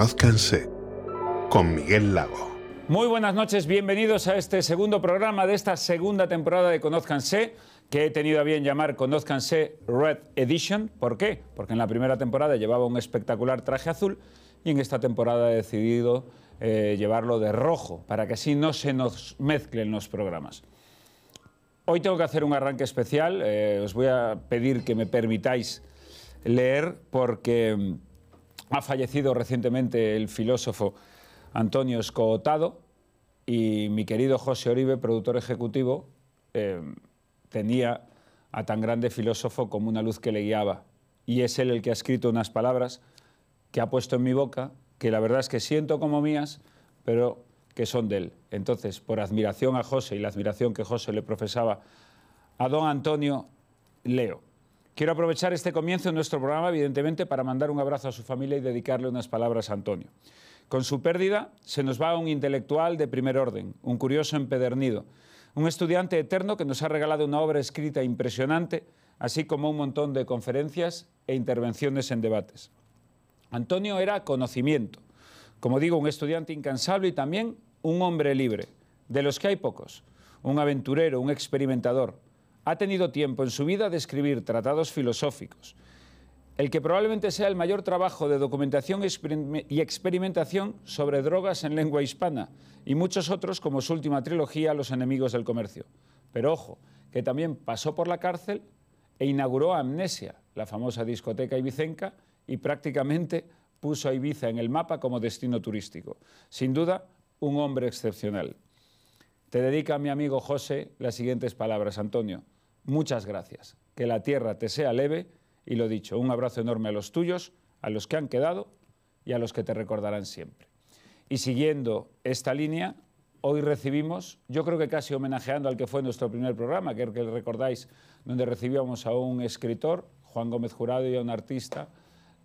Conózcanse con Miguel Lago. Muy buenas noches, bienvenidos a este segundo programa de esta segunda temporada de Conózcanse, que he tenido a bien llamar Conózcanse Red Edition. ¿Por qué? Porque en la primera temporada llevaba un espectacular traje azul y en esta temporada he decidido eh, llevarlo de rojo, para que así no se nos mezclen los programas. Hoy tengo que hacer un arranque especial, eh, os voy a pedir que me permitáis leer porque mm, ha fallecido recientemente el filósofo Antonio Escotado y mi querido José Oribe, productor ejecutivo, eh, tenía a tan grande filósofo como una luz que le guiaba. Y es él el que ha escrito unas palabras que ha puesto en mi boca, que la verdad es que siento como mías, pero que son de él. Entonces, por admiración a José y la admiración que José le profesaba a don Antonio, leo. Quiero aprovechar este comienzo de nuestro programa, evidentemente, para mandar un abrazo a su familia y dedicarle unas palabras a Antonio. Con su pérdida se nos va un intelectual de primer orden, un curioso empedernido, un estudiante eterno que nos ha regalado una obra escrita impresionante, así como un montón de conferencias e intervenciones en debates. Antonio era conocimiento, como digo, un estudiante incansable y también un hombre libre, de los que hay pocos, un aventurero, un experimentador. Ha tenido tiempo en su vida de escribir tratados filosóficos, el que probablemente sea el mayor trabajo de documentación y experimentación sobre drogas en lengua hispana, y muchos otros como su última trilogía, Los enemigos del comercio. Pero ojo, que también pasó por la cárcel e inauguró Amnesia, la famosa discoteca ibicenca, y prácticamente puso a Ibiza en el mapa como destino turístico. Sin duda, un hombre excepcional. Te dedica mi amigo José las siguientes palabras, Antonio. Muchas gracias. Que la tierra te sea leve y lo dicho, un abrazo enorme a los tuyos, a los que han quedado y a los que te recordarán siempre. Y siguiendo esta línea, hoy recibimos, yo creo que casi homenajeando al que fue nuestro primer programa, que que recordáis, donde recibíamos a un escritor, Juan Gómez Jurado, y a un artista,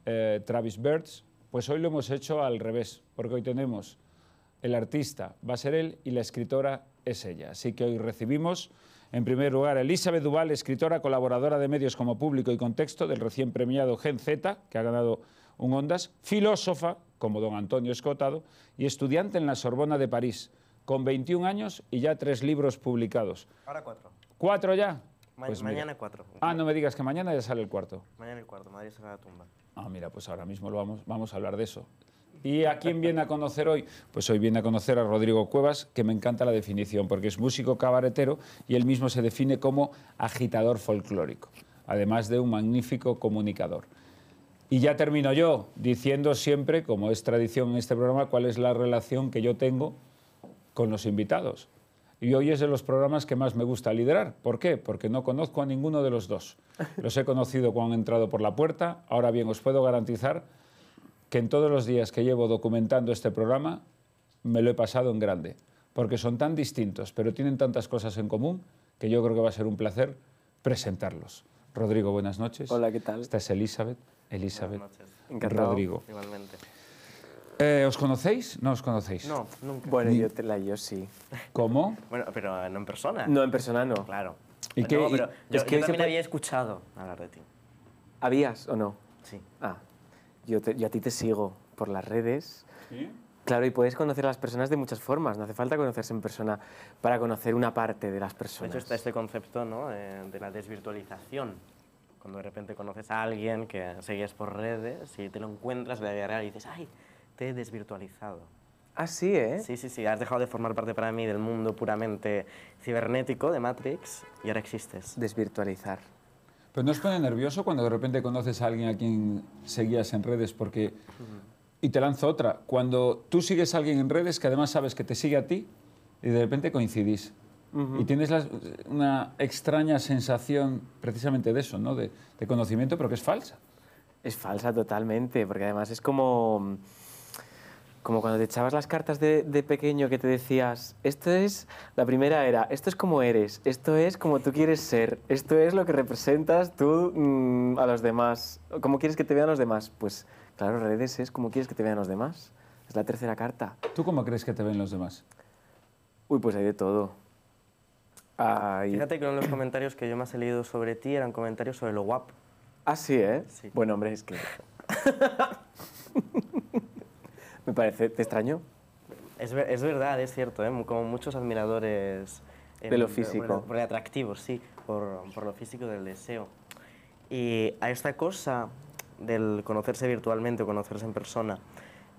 eh, Travis Birds, pues hoy lo hemos hecho al revés, porque hoy tenemos el artista, va a ser él, y la escritora es ella. Así que hoy recibimos en primer lugar, Elizabeth Duval, escritora, colaboradora de medios como Público y Contexto del recién premiado Gen Z, que ha ganado un Ondas, filósofa, como don Antonio Escotado, y estudiante en la Sorbona de París, con 21 años y ya tres libros publicados. Ahora cuatro. ¿Cuatro ya? pues mañana cuatro. Ah, no me digas que mañana ya sale el cuarto. Mañana el cuarto, Madrid será la tumba. Ah, mira, pues ahora mismo lo vamos, vamos a hablar de eso. ¿Y a quién viene a conocer hoy? Pues hoy viene a conocer a Rodrigo Cuevas, que me encanta la definición, porque es músico cabaretero y él mismo se define como agitador folclórico, además de un magnífico comunicador. Y ya termino yo diciendo siempre, como es tradición en este programa, cuál es la relación que yo tengo con los invitados. Y hoy es de los programas que más me gusta liderar. ¿Por qué? Porque no conozco a ninguno de los dos. Los he conocido cuando han entrado por la puerta. Ahora bien, os puedo garantizar que en todos los días que llevo documentando este programa me lo he pasado en grande, porque son tan distintos, pero tienen tantas cosas en común que yo creo que va a ser un placer presentarlos. Rodrigo, buenas noches. Hola, ¿qué tal? Esta es Elizabeth. Elizabeth. Buenas noches. Encantado. Rodrigo. Igualmente. Eh, ¿Os conocéis? ¿No os conocéis? No, nunca. Bueno, yo, te la, yo sí. ¿Cómo? Bueno, pero no en persona. No, en persona no. Claro. ¿Y No, qué- pero y- yo, es yo que también siempre- había escuchado hablar de ti. ¿Habías o no? Sí. Ah, yo, te- yo a ti te sigo por las redes. Claro, y puedes conocer a las personas de muchas formas. No hace falta conocerse en persona para conocer una parte de las De personas. hecho, está este concepto ¿no? Eh, de la desvirtualización. Cuando de repente conoces a alguien que seguías por redes y te lo encuentras en la vida real y dices, ¡ay! Te he desvirtualizado. Ah, sí, ¿eh? Sí, sí, sí. Has dejado de formar parte para mí del mundo puramente cibernético de Matrix y ahora existes. Desvirtualizar. Pero ¿no os pone nervioso cuando de repente conoces a alguien a quien seguías en redes? Porque... Y te lanzo otra. Cuando tú sigues a alguien en redes que además sabes que te sigue a ti y de repente coincidís. Y tienes la- una extraña sensación precisamente de eso, ¿no? De, de conocimiento, pero que es falsa. Es falsa totalmente, porque además es como, como cuando te echabas las cartas de, de pequeño que te decías, esto es, la primera era, esto es como eres, esto es como tú quieres ser, esto es lo que representas tú mm, a los demás, cómo quieres que te vean los demás. Pues claro, redes es como quieres que te vean los demás. Es la tercera carta. ¿Tú cómo crees que te ven los demás? Uy, pues hay de todo. Hay- Fíjate que uno de los comentarios que yo más he leído sobre ti eran comentarios sobre lo guapo. Ah, sí, ¿eh? Sí. Bueno, hombre, es que... Me parece, ¿te extrañó? Es, ver- es verdad, es cierto, ¿eh? como muchos admiradores... eh, De lo físico. Por, por el atractivo, sí, por, por lo físico del deseo. Y a esta cosa del conocerse virtualmente o conocerse en persona,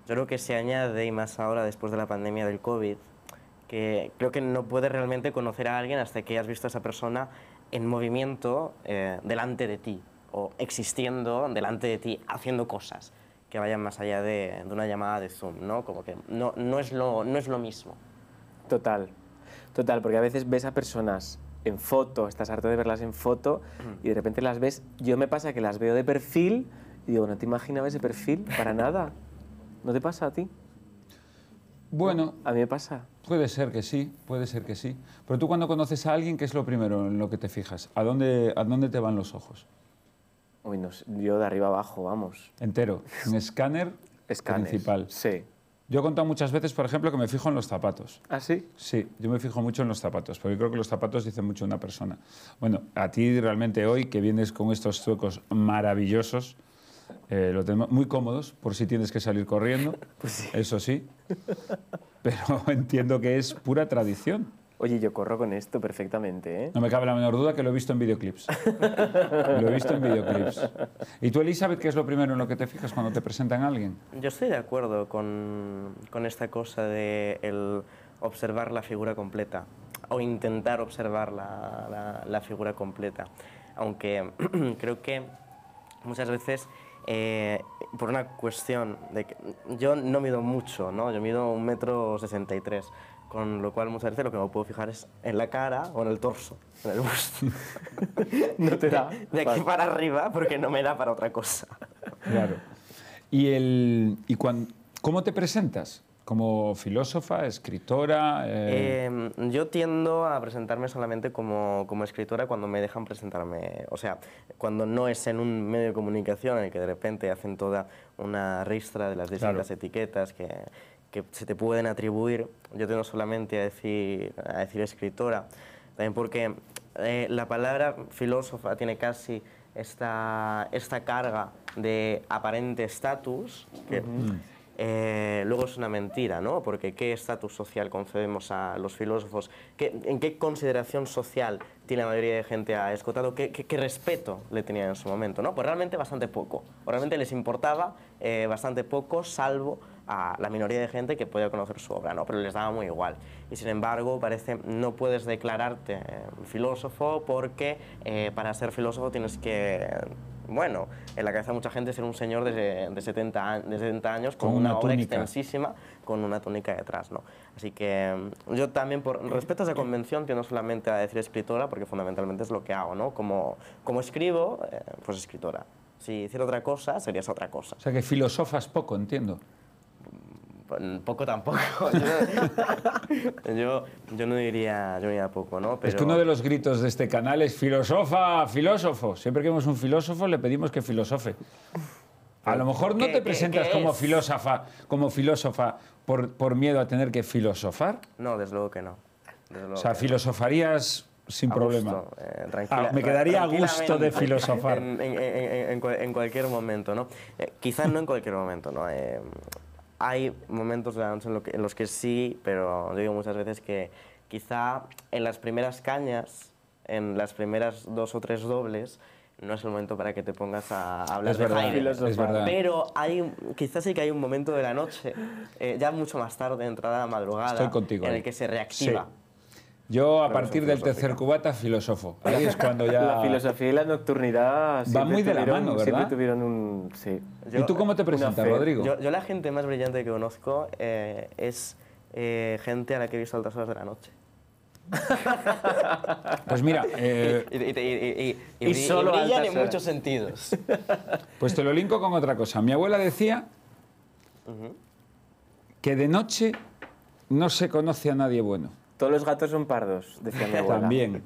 yo creo que se añade, y más ahora después de la pandemia del COVID, que creo que no puedes realmente conocer a alguien hasta que hayas visto a esa persona en movimiento eh, delante de ti o existiendo delante de ti, haciendo cosas que vayan más allá de, de una llamada de Zoom, ¿no? Como que no, no, es lo, no es lo mismo. Total, total, porque a veces ves a personas en foto, estás harto de verlas en foto y de repente las ves, yo me pasa que las veo de perfil y digo, no te imaginaba ese perfil para nada. ¿No te pasa a ti? Bueno, A mí me pasa. puede ser que sí, puede ser que sí. Pero tú cuando conoces a alguien, ¿qué es lo primero en lo que te fijas? ¿A dónde, a dónde te van los ojos? Uy, no sé, yo de arriba abajo, vamos. Entero, un escáner Escanes. principal. Sí. Yo he contado muchas veces, por ejemplo, que me fijo en los zapatos. ¿Ah, sí? Sí, yo me fijo mucho en los zapatos, porque creo que los zapatos dicen mucho de una persona. Bueno, a ti realmente hoy, que vienes con estos zuecos maravillosos, eh, lo tenemos muy cómodos, por si tienes que salir corriendo, eso sí, pero entiendo que es pura tradición. Oye, yo corro con esto perfectamente, ¿eh? No me cabe la menor duda que lo he visto en videoclips. lo he visto en videoclips. ¿Y tú, Elizabeth, qué es lo primero en lo que te fijas cuando te presentan a alguien? Yo estoy de acuerdo con, con esta cosa de el observar la figura completa o intentar observar la, la- la figura completa. Aunque creo que muchas veces, eh, por una cuestión de que yo no mido mucho, ¿no? yo mido un metro sesenta y tres, con lo cual muchas veces lo que me puedo fijar es en la cara o en el torso, en el busto. No te da. De aquí para arriba porque no me da para otra cosa. Claro. ¿Y, el, y cuan- cómo te presentas? ¿Como filósofa, escritora? eh, Eh, yo tiendo a presentarme solamente como, como escritora cuando me dejan presentarme, o sea, cuando no es en un medio de comunicación en el que de repente hacen toda una ristra de las distintas etiquetas que, que se te pueden atribuir, yo tiendo solamente a decir, a decir escritora, también porque eh, la palabra filósofa tiene casi esta, esta carga de aparente estatus, que eh, luego es una mentira, ¿no? Porque ¿qué estatus social concedemos a los filósofos? ¿Qué- ¿En qué consideración social tiene la mayoría de gente a Escotado? ¿Qué, qué- qué respeto le tenían en su momento? ¿no? Pues realmente bastante poco. O realmente les importaba eh, bastante poco, salvo a la minoría de gente que podía conocer su obra, ¿no? Pero les daba muy igual. Y sin embargo, parece no puedes declararte eh, filósofo porque eh, para ser filósofo tienes que bueno, en la cabeza de mucha gente ser un señor de, de 70, a- de 70 años con, Con una, una obra extensísima, con una túnica detrás, ¿no? Así que mm, yo también, por respeto a esa convención, tiendo solamente a decir escritora, porque fundamentalmente es lo que hago, ¿no? Como, como escribo, eh, pues escritora. Si hiciera otra cosa, serías otra cosa. o sea, que filosofas poco, entiendo. Pues, Poco tampoco. yo, yo, yo no diría, yo no diría poco, ¿no? Es que uno de los gritos de este canal es filosofa, filósofo. Siempre que vemos un filósofo le pedimos que filosofe. A lo mejor no ¿Qué- te presentas como filósofa, como filósofa por, por miedo a tener que filosofar. No, desde luego que no. Luego O sea, que no. filosofarías sin A problema. gusto, eh, Ah, me quedaría a gusto de filosofar. En, en- en- en cualquier momento, ¿no? Eh, quizás no en cualquier momento, ¿no? Eh, hay momentos de la noche en, lo que- en los que sí, pero digo muchas veces que quizá en las primeras cañas, en las primeras dos o tres dobles, no es el momento para que te pongas a hablar Es de verdad, Heidegger. es verdad. Pero hay, quizás sí que hay un momento de la noche, eh, ya mucho más tarde, entrada a la madrugada, Estoy contigo en el que se reactiva. Sí. Yo, a partir del tercer cubata, filósofo. Ahí es cuando ya... La filosofía y la nocturnidad siempre muy de la tuvieron- mano, ¿verdad? Siempre tuvieron un... Sí. ¿Y tú cómo te presentas, fe. Rodrigo? Yo, yo la gente más brillante que conozco eh, es eh, gente a la que he visto a altas horas de la noche. Pues mira, eh, Y, solo brillan en muchos sentidos. pues te lo linko con otra cosa. Mi abuela decía que de noche no se conoce a nadie bueno. Todos los gatos son pardos, decía mi abuela. También.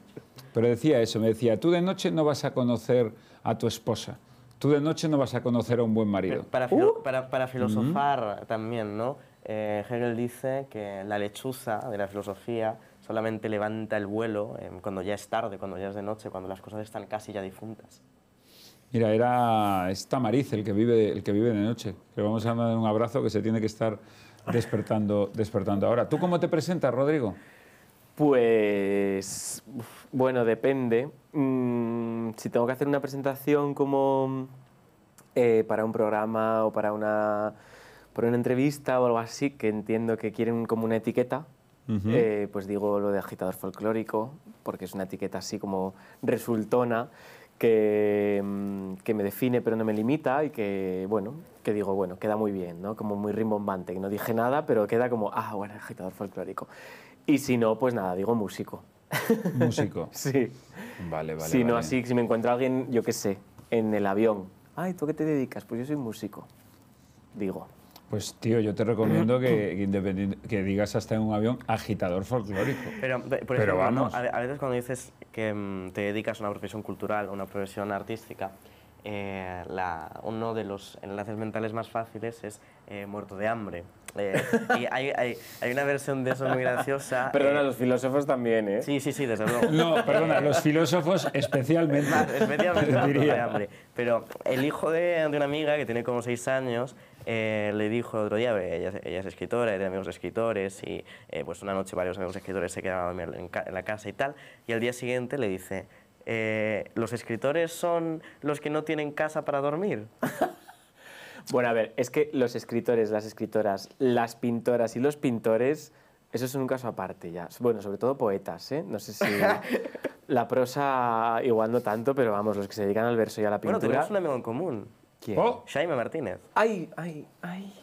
Pero decía eso, me decía, tú de noche no vas a conocer a tu esposa. Tú de noche no vas a conocer a un buen marido. Para, filo- para, para filosofar también, ¿no? Eh, Hegel dice que la lechuza de la filosofía solamente levanta el vuelo eh, cuando ya es tarde, cuando ya es de noche, cuando las cosas están casi ya difuntas. Mira, era es Tamariz el que vive, el que vive de noche. Le vamos a dar un abrazo que se tiene que estar despertando, despertando ahora. ¿Tú cómo te presentas, Rodrigo? Pues, bueno, depende. Mm, si tengo que hacer una presentación como eh, para un programa o para una, para una entrevista o algo así, que entiendo que quieren como una etiqueta, eh, pues digo lo de agitador folclórico, porque es una etiqueta así como resultona, que, mm, que me define pero no me limita y que, bueno, que digo, bueno, queda muy bien, ¿no? Como muy rimbombante, que no dije nada, pero queda como, ah, bueno, agitador folclórico. Y si no, pues nada, digo músico. Músico. Sí. Vale, vale. si no, vale. así, si me encuentro a alguien, yo qué sé, en el avión. Ay, ¿tú qué te dedicas? Pues yo soy músico. Digo. Pues tío, yo te recomiendo que, que, que digas hasta en un avión agitador folclórico. Pero, pe- por Pero ejemplo, ¿no? vamos. a, a veces cuando dices que mm, te dedicas a una profesión cultural, a una profesión artística, eh, la- uno de los enlaces mentales más fáciles es eh, muerto de hambre. Eh, y hay, hay- hay una versión de eso muy graciosa. Perdona, eh, los filósofos también, ¿eh? Sí, sí, sí, desde luego. No, perdona, los filósofos especialmente. Más, especialmente diría. hambre. Pero el hijo de, de una amiga que tiene como seis años eh, le dijo el otro día, ella, es- ella es escritora, de amigos escritores y eh, pues una noche varios amigos escritores se quedaron a dormir en, ca- en la casa y tal. Y al día siguiente le dice, eh, ¿los escritores son los que no tienen casa para dormir? Bueno, a ver, es que los escritores, las escritoras, las pintoras y los pintores, eso es un caso aparte ya. Bueno, sobre todo poetas, ¿eh? No sé si la prosa igual no tanto, pero vamos, los que se dedican al verso y a la Bueno, pintura. tenemos un amigo en común, ¿Quién? Oh, Jaime Martínez. Ay, ay, ay,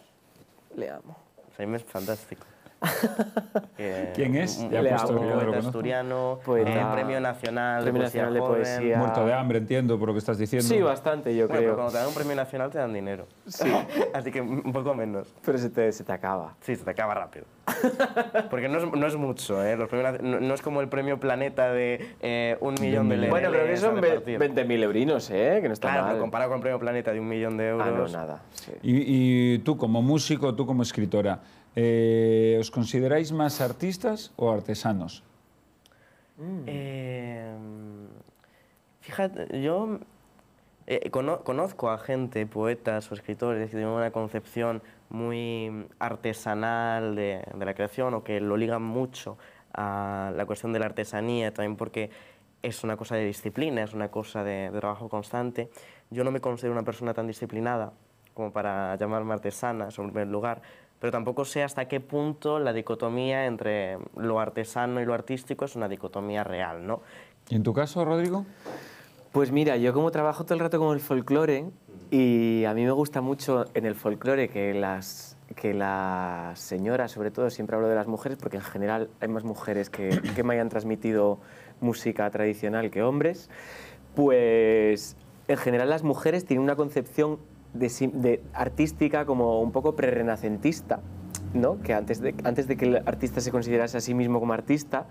le amo. Jaime es fantástico. ¿Quién es? un- Ya puesto poeta asturiano, Poeta- eh, premio nacional Premio de poesía Nacional de. Poesía. muerto de hambre, entiendo por lo que estás diciendo. Sí, bastante, yo Bueno, pero creo. cuando te dan un premio nacional te dan dinero. Sí, Así que un poco menos. pero se te, se te acaba. Sí, se te acaba rápido. Porque no es, no es mucho, ¿eh? Los premios no, no es como el premio Planeta de eh, un millón de euros. Bueno, creo que son ve- 20.000 eurinos, ¿eh? Que no está Claro, mal. pero comparado con el premio Planeta de un millón de euros. Ah, no, nada. sí. Y, y tú como músico, tú como escritora, eh, ¿os consideráis más artistas o artesanos? Eh, fíjate, yo eh, cono- conozco a gente, poetas o escritores que tienen una concepción muy artesanal de, de la creación o que lo ligan mucho a la cuestión de la artesanía, también porque es una cosa de disciplina, es una cosa de, de trabajo constante. Yo no me considero una persona tan disciplinada como para llamarme artesana, en primer lugar, pero tampoco sé hasta qué punto la dicotomía entre lo artesano y lo artístico es una dicotomía real, ¿no? ¿Y en tu caso, Rodrigo? Pues mira, yo como trabajo todo el rato con el folclore y a mí me gusta mucho en el folclore que las, que las señoras, sobre todo, siempre hablo de las mujeres porque en general hay más mujeres que, que me hayan transmitido música tradicional que hombres, pues en general las mujeres tienen una concepción de, artística como un poco prerrenacentista, ¿no? que antes de, antes de que el artista se considerase a sí mismo como artista,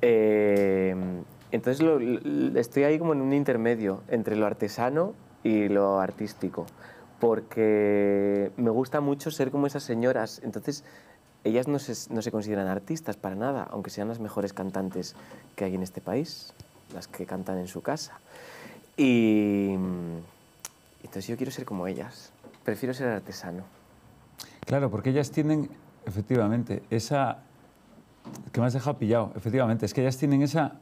eh, entonces lo- lo- estoy ahí como en un intermedio entre lo artesano y lo artístico, porque me gusta mucho ser como esas señoras. Entonces, ellas no se, no se consideran artistas para nada, aunque sean las mejores cantantes que hay en este país, las que cantan en su casa. Y entonces yo quiero ser como ellas, prefiero ser artesano. Claro, porque ellas tienen, efectivamente, esa... que me has dejado pillado, efectivamente, es que ellas tienen esa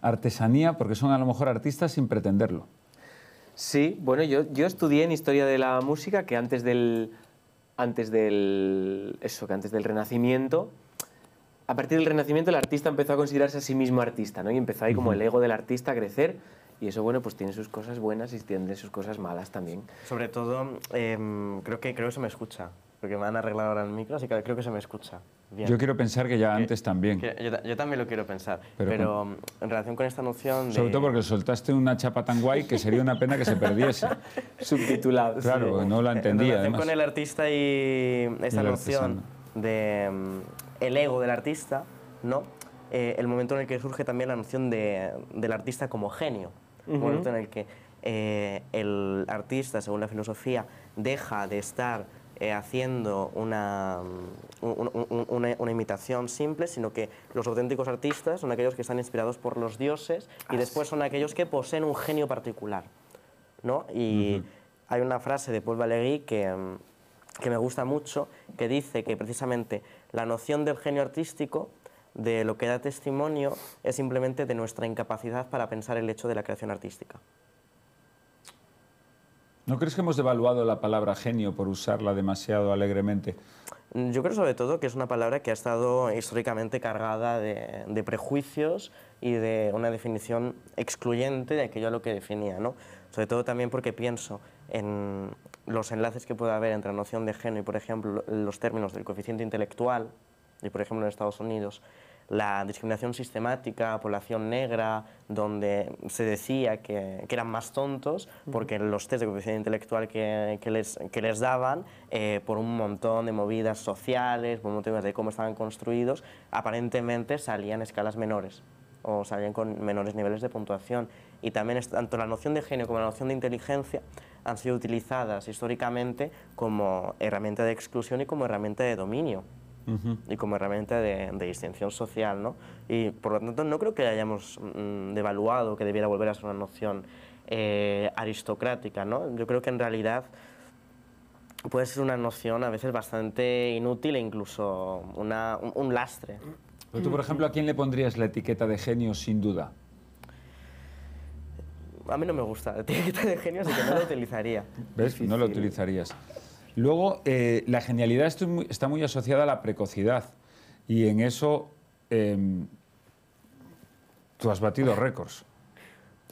artesanía porque son a lo mejor artistas sin pretenderlo. Sí, bueno, yo, yo estudié en Historia de la Música, que antes del, antes del, eso, que antes del Renacimiento, a partir del Renacimiento el artista empezó a considerarse a sí mismo artista, ¿no? Y empezó ahí como el ego del artista a crecer, y eso, bueno, pues tiene sus cosas buenas y tiene sus cosas malas también. Sobre todo, em, creo, que, creo que se me escucha, porque me han arreglado ahora el micro, así que creo que se me escucha. Bien. Yo quiero pensar que ya antes también. Que- Yo, yo también lo quiero pensar, Pero pero, con- en relación con esta noción de... Sobre todo porque soltaste una chapa tan guay que sería una pena que se perdiese. Subtitulado. Claro, sí. no la En entendía relación además. con el artista y esta el noción de mm, el ego del artista, ¿no? Eh, el momento en el que surge también la noción de, del artista como genio. Un Ujú. momento en el que eh, el artista, según la filosofía, deja de estar eh, haciendo una, mm, un- un- un- una, una imitación simple, sino que los auténticos artistas son aquellos que están inspirados por los dioses y después son aquellos que poseen un genio particular. ¿no? Y hay una frase de Paul Valéry que, mm, que me gusta mucho, que dice que precisamente la noción del genio artístico de lo que da testimonio es simplemente de nuestra incapacidad para pensar el hecho de la creación artística. ¿No crees que hemos devaluado la palabra genio por usarla demasiado alegremente? Yo creo sobre todo que es una palabra que ha estado históricamente cargada de, de prejuicios y de una definición excluyente de aquello a lo que definía. ¿no? Sobre todo también porque pienso en los enlaces que puede haber entre la noción de genio y, por ejemplo, los términos del coeficiente intelectual, y por ejemplo en Estados Unidos, la discriminación sistemática población negra, donde se decía que, que eran más tontos porque los test de coeficiente intelectual que, que, les, que les daban, eh, por un montón de movidas sociales, por motivos de cómo estaban construidos, aparentemente salían escalas menores o salían con menores niveles de puntuación. Y también tanto la noción de genio como la noción de inteligencia han sido utilizadas históricamente como herramienta de exclusión y como herramienta de dominio y como herramienta de, de, distinción social. ¿no? Y por lo tanto no creo que hayamos mm, devaluado que debiera volver a ser una noción eh, aristocrática. ¿no? Yo creo que en realidad puede ser una noción a veces bastante inútil e incluso una, un, un lastre. Pero tú, por ejemplo, ¿a quién le pondrías la etiqueta de genio sin duda? A mí no me gusta la etiqueta de genio, así que no la utilizaría. ¿Ves? No la utilizarías. Luego, eh, la genialidad está muy, asociada a la precocidad y en eso eh, tú has batido récords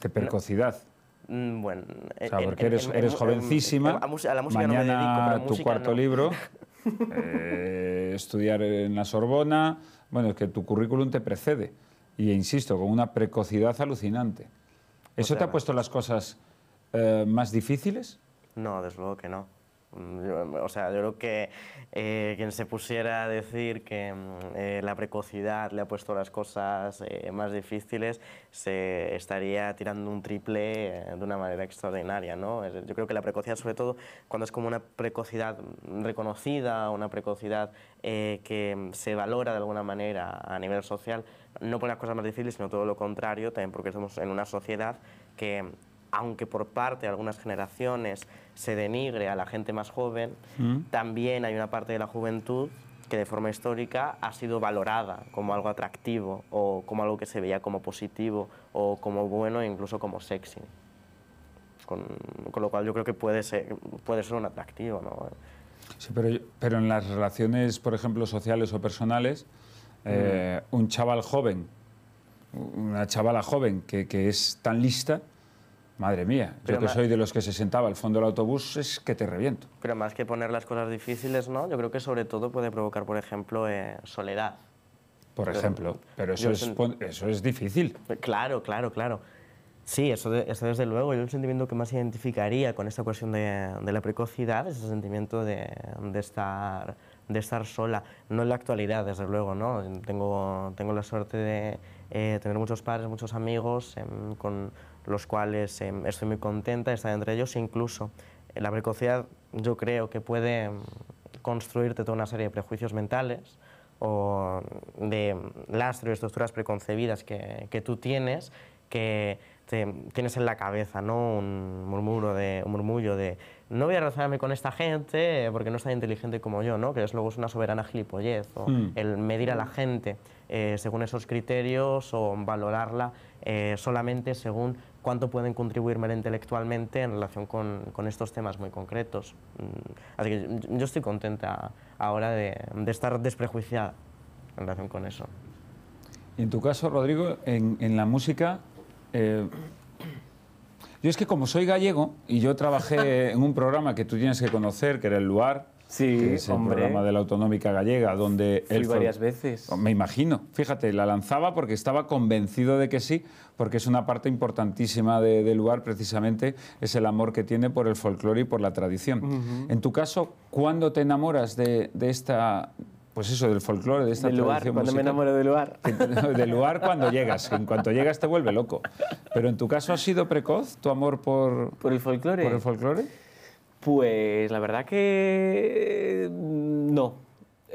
de precocidad. No. Bueno, o sea, porque eres, eres jovencísima. En, en, a la música mañana no me dedico, tu música cuarto no. libro, eh, estudiar en la Sorbona. Bueno, es que tu currículum te precede. Y insisto, con una precocidad alucinante. ¿Eso te ha puesto las cosas eh, más difíciles? No, desde luego que no. O sea, yo creo que eh, quien se pusiera a decir que eh, la precocidad le ha puesto las cosas eh, más difíciles se estaría tirando un triple eh, de una manera extraordinaria. ¿no? Yo creo que la precocidad, sobre todo cuando es como una precocidad reconocida, una precocidad eh, que se valora de alguna manera a nivel social, no pone las cosas más difíciles, sino todo lo contrario, también porque estamos en una sociedad que aunque por parte de algunas generaciones se denigre a la gente más joven, mm. también hay una parte de la juventud que de forma histórica ha sido valorada como algo atractivo o como algo que se veía como positivo o como bueno e incluso como sexy. Con, con lo cual yo creo que puede ser, puede ser un atractivo. ¿no? Sí, pero, pero en las relaciones, por ejemplo, sociales o personales, mm. eh, un chaval joven, una chavala joven que, que es tan lista, Madre mía, pero yo que soy de los que se sentaba al fondo del autobús es que te reviento. Pero más que poner las cosas difíciles, ¿no? Yo creo que sobre todo puede provocar, por ejemplo, eh, soledad. Por ejemplo, pero eso, es, eso es difícil. Claro, claro, claro. Sí, eso, de, eso desde luego. Yo el sentimiento que más identificaría con esta cuestión de, de la precocidad es el sentimiento de, de, estar, de estar sola. No en la actualidad, desde luego, ¿no? Tengo, tengo la suerte de eh, tener muchos padres, muchos amigos eh, con los cuales eh, estoy muy contenta de estar entre ellos, incluso la precocidad yo creo que puede construirte toda una serie de prejuicios mentales o de lastres y estructuras preconcebidas que, que tú tienes que te, tienes en la cabeza, ¿no? Un murmuro de, un murmullo de no voy a relacionarme con esta gente porque no es tan inteligente como yo, ¿no? Que es luego es una soberana gilipollez o mm. el medir a la gente eh, según esos criterios o valorarla eh, solamente según cuánto pueden contribuirme intelectualmente en relación con, con, estos temas muy concretos. Así que yo estoy contenta ahora de, de estar desprejuiciada en relación con eso. Y en tu caso, Rodrigo, en, en la música, eh, yo es que como soy gallego y yo trabajé en un programa que tú tienes que conocer, que era el Luar, Sí, que es el hombre. programa de la Autonómica Gallega, donde Fui él varias veces. Me imagino, fíjate, la lanzaba porque estaba convencido de que sí, porque es una parte importantísima de- del lugar, precisamente, es el amor que tiene por el folclore y por la tradición. En tu caso, ¿cuándo te enamoras de, de esta, pues eso, del folclore, de esta Del lugar, tradición cuando me musical? enamoro del lugar. del lugar cuando llegas, en cuanto llegas te vuelve loco. Pero en tu caso ha sido precoz tu amor por, ¿Por el folclore? por el folclore. Pues la verdad que mm, no.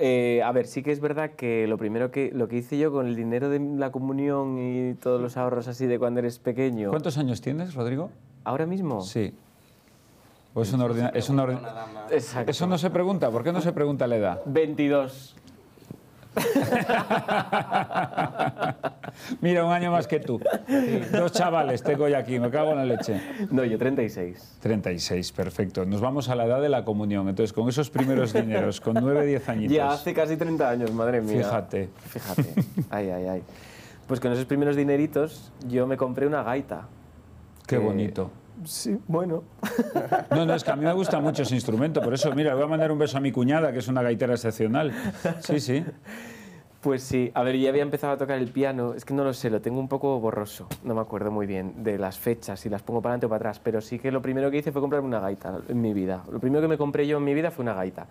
Eh, a ver, sí que es verdad que lo primero que lo que hice yo con el dinero de la comunión y todos los ahorros así de cuando eres pequeño. ¿Cuántos años tienes, Rodrigo? ¿Ahora mismo? Sí. ¿O es una ordina- es una ordi- Exacto. Eso no se pregunta. ¿Por qué no se pregunta la edad? 22. Mira, un año más que tú. Dos chavales tengo ya aquí, me cago en la leche. No, yo 36. 36, perfecto. Nos vamos a la edad de la comunión. Entonces, con esos primeros dineros, con 9, 10 añitos. Ya hace casi 30 años, madre mía. Fíjate. Fíjate. Ay, ay, ay. Pues con esos primeros dineritos yo me compré una gaita. Qué que- bonito. Sí, bueno. No, no, es que a mí me gusta mucho ese instrumento. Por eso, mira, le voy a mandar un beso a mi cuñada, que es una gaitera excepcional. Sí, sí. Pues sí, a ver, ya había empezado a tocar el piano, es que no lo sé, lo tengo un poco borroso, no me acuerdo muy bien de las fechas, si las pongo para adelante o para atrás, pero sí que lo primero que hice fue comprarme una gaita en mi vida. Lo primero que me compré yo en mi vida fue una gaita.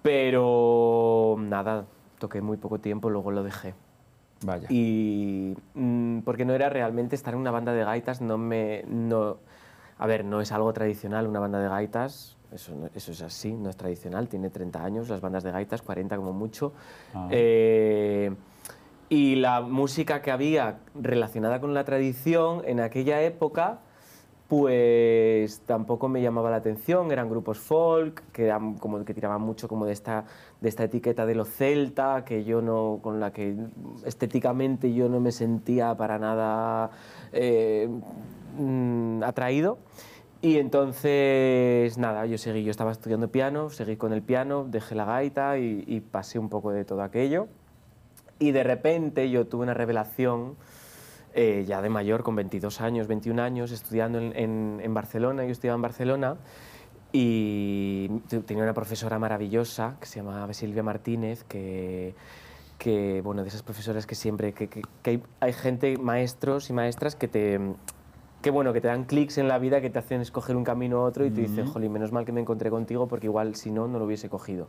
Pero nada, toqué muy poco tiempo, luego lo dejé. Vaya. Y mm, porque no era realmente estar en una banda de gaitas, no me... No, a ver, no es algo tradicional una banda de gaitas, eso, no- eso es así, no es tradicional, tiene 30 años las bandas de gaitas, 40 como mucho. Ah. Eh, y la música que había relacionada con la tradición en aquella época, pues tampoco me llamaba la atención, eran grupos folk, que, eran como, que tiraban mucho como de esta, de esta etiqueta de lo celta, que yo no, con la que estéticamente yo no me sentía para nada eh, mm, atraído. Y entonces, nada, yo seguí, yo estaba estudiando piano, seguí con el piano, dejé la gaita y, y pasé un poco de todo aquello. Y de repente yo tuve una revelación eh, ya de mayor, con 22 años, 21 años, estudiando en, en- en Barcelona, yo estudiaba en Barcelona, y te- tenía una profesora maravillosa que se llamaba Silvia Martínez, que, que bueno, de esas profesoras que siempre, que, que- que hay, hay gente, maestros y maestras que te, que bueno, que te dan clics en la vida, que te hacen escoger un camino u otro y te dicen, jolín, menos mal que me encontré contigo porque igual si no, no lo hubiese cogido.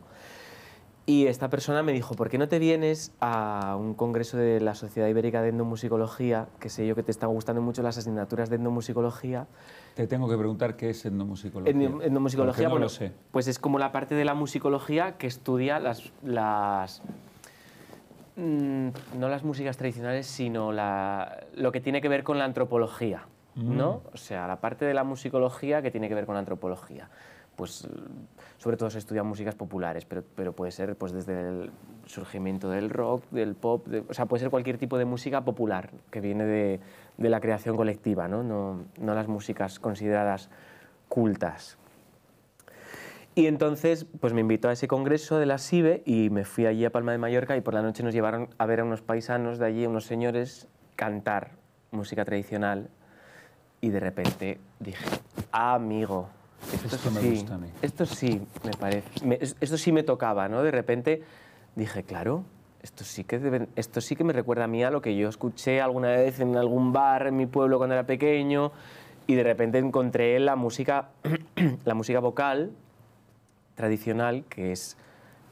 Y esta persona me dijo, ¿por qué no te vienes a un congreso de la Sociedad Ibérica de Endomusicología? Que sé yo que te están gustando mucho las asignaturas de endomusicología. Te tengo que preguntar qué es endomusicología. Endo- Endomusicología, no bueno, lo sé. pues es como la parte de la musicología que estudia las, las mm, no las músicas tradicionales, sino la- lo que tiene que ver con la antropología, ¿no? O sea, la parte de la musicología que tiene que ver con la antropología. Pues sobre todo se estudian músicas populares, pero, pero puede ser pues desde el surgimiento del rock, del pop, o sea, puede ser cualquier tipo de música popular que viene de, de la creación colectiva, ¿no? No, no las músicas consideradas cultas. Y entonces, pues me invitó a ese congreso de la SIBE y me fui allí a Palma de Mallorca y por la noche nos llevaron a ver a unos paisanos de allí, unos señores, cantar música tradicional y de repente dije, amigo, esto, Esto me sí, gusta a mí. esto sí me parece, me- es- esto sí me tocaba, ¿no? De repente dije, claro, esto sí, que deben- esto sí que me recuerda a mí a lo que yo escuché alguna vez en algún bar en mi pueblo cuando era pequeño y de repente encontré la música, la música vocal tradicional, que es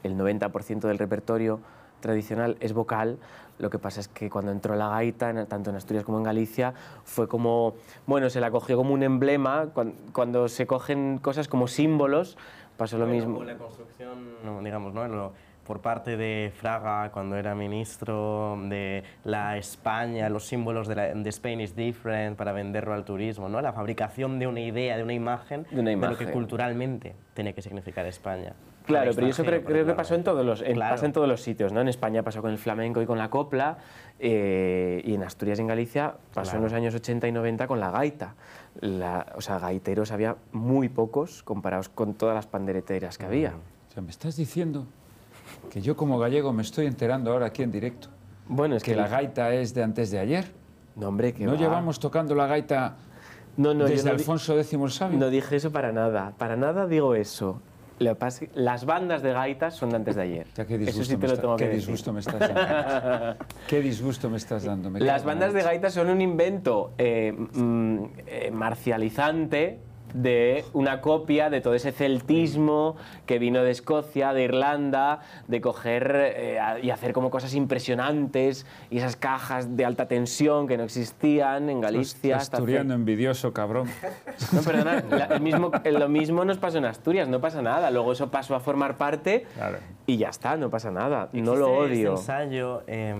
el 90% del repertorio tradicional, es vocal. Lo que pasa es que cuando entró la gaita, en- tanto en Asturias como en Galicia, fue como, bueno, se la cogió como un emblema. Cuan- Cuando, se cogen cosas como símbolos, pasó lo Bueno, mismo. La construcción, no, digamos, ¿no? Lo- por parte de Fraga, cuando era ministro de la España, los símbolos de, la, de Spain is different para venderlo al turismo, ¿no? La fabricación de una idea, de una imagen, De una lo que imagen. culturalmente tiene que significar España. Claro, pero eso creo, que pasó en todos los, en, Claro. pasa en todos los sitios, ¿no? En España pasó con el flamenco y con la copla, eh, y en Asturias y en Galicia pasó en los años 80 y 90 con la gaita. La- o sea, gaiteros había muy pocos comparados con todas las pandereteras que había. O sea, me estás diciendo que yo como gallego me estoy enterando ahora aquí en directo Bueno, es que la gaita es de antes de ayer. No, hombre, que ¿No va. llevamos tocando la gaita No, no, yo desde no Alfonso X el Sabio? No dije eso para nada. Para nada digo eso. Lo que pasa es que las bandas de gaitas son de antes de ayer. Sea, qué eso disgusto, sí me, te lo está- tengo qué que decir. disgusto me estás dando. qué disgusto me estás dando. me Las bandas de gaitas son un invento eh, mm, eh, marcializante de una copia de todo ese celtismo que vino de Escocia, de Irlanda, de coger eh, a- y hacer como cosas impresionantes y esas cajas de alta tensión que no existían en Galicia. Asturiano envidioso, cabrón. No, perdona, la- el mismo, lo mismo nos pasó en Asturias, no pasa nada. Luego eso pasó a formar parte Claro. y ya está, no pasa nada. No lo Existe odio. Este ensayo eh,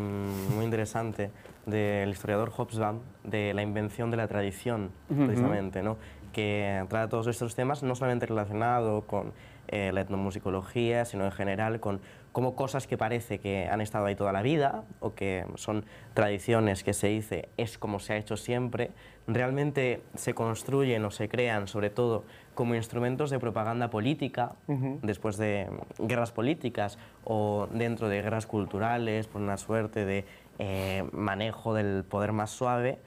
muy interesante del historiador Hobsbawm de la invención de la tradición, precisamente, ¿no? Que trata todos estos temas, no solamente relacionado con eh, la etnomusicología, sino en general con cómo cosas que parece que han estado ahí toda la vida o que son tradiciones que se dice es como se ha hecho siempre, realmente se construyen o se crean sobre todo como instrumentos de propaganda política después de guerras políticas o dentro de guerras culturales por una suerte de eh, manejo del poder más suave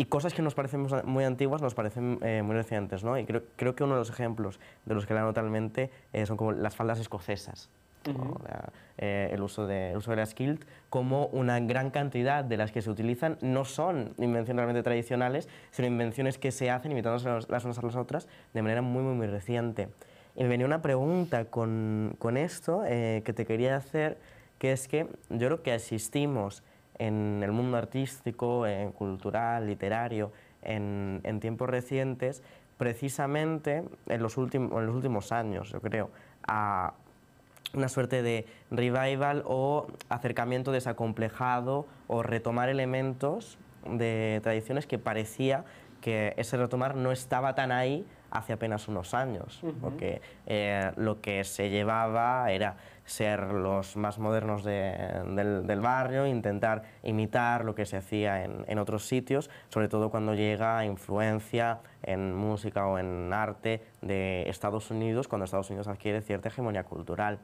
y cosas que nos parecen muy antiguas nos parecen eh, muy recientes. ¿no? Y creo, creo, que uno de los ejemplos de los que la totalmente eh, son como las faldas escocesas. Eh, el, uso de, el uso de las kilt, como una gran cantidad de las que se utilizan no son invenciones realmente tradicionales, sino invenciones que se hacen imitándose las unas a las otras de manera muy, muy, muy reciente. Y me venía una pregunta con, con esto que te quería hacer, que es que yo creo que asistimos en el mundo artístico, en cultural, literario, en, en tiempos recientes, precisamente en los, últimos, en los últimos años, yo creo, a una suerte de revival o acercamiento desacomplejado o retomar elementos de tradiciones que parecía que ese retomar no estaba tan ahí hace apenas unos años, porque eh, lo que se llevaba era ser los más modernos del, barrio, intentar imitar lo que se hacía en, otros sitios, sobre todo cuando llega influencia en música o en arte de Estados Unidos, cuando Estados Unidos adquiere cierta hegemonía cultural.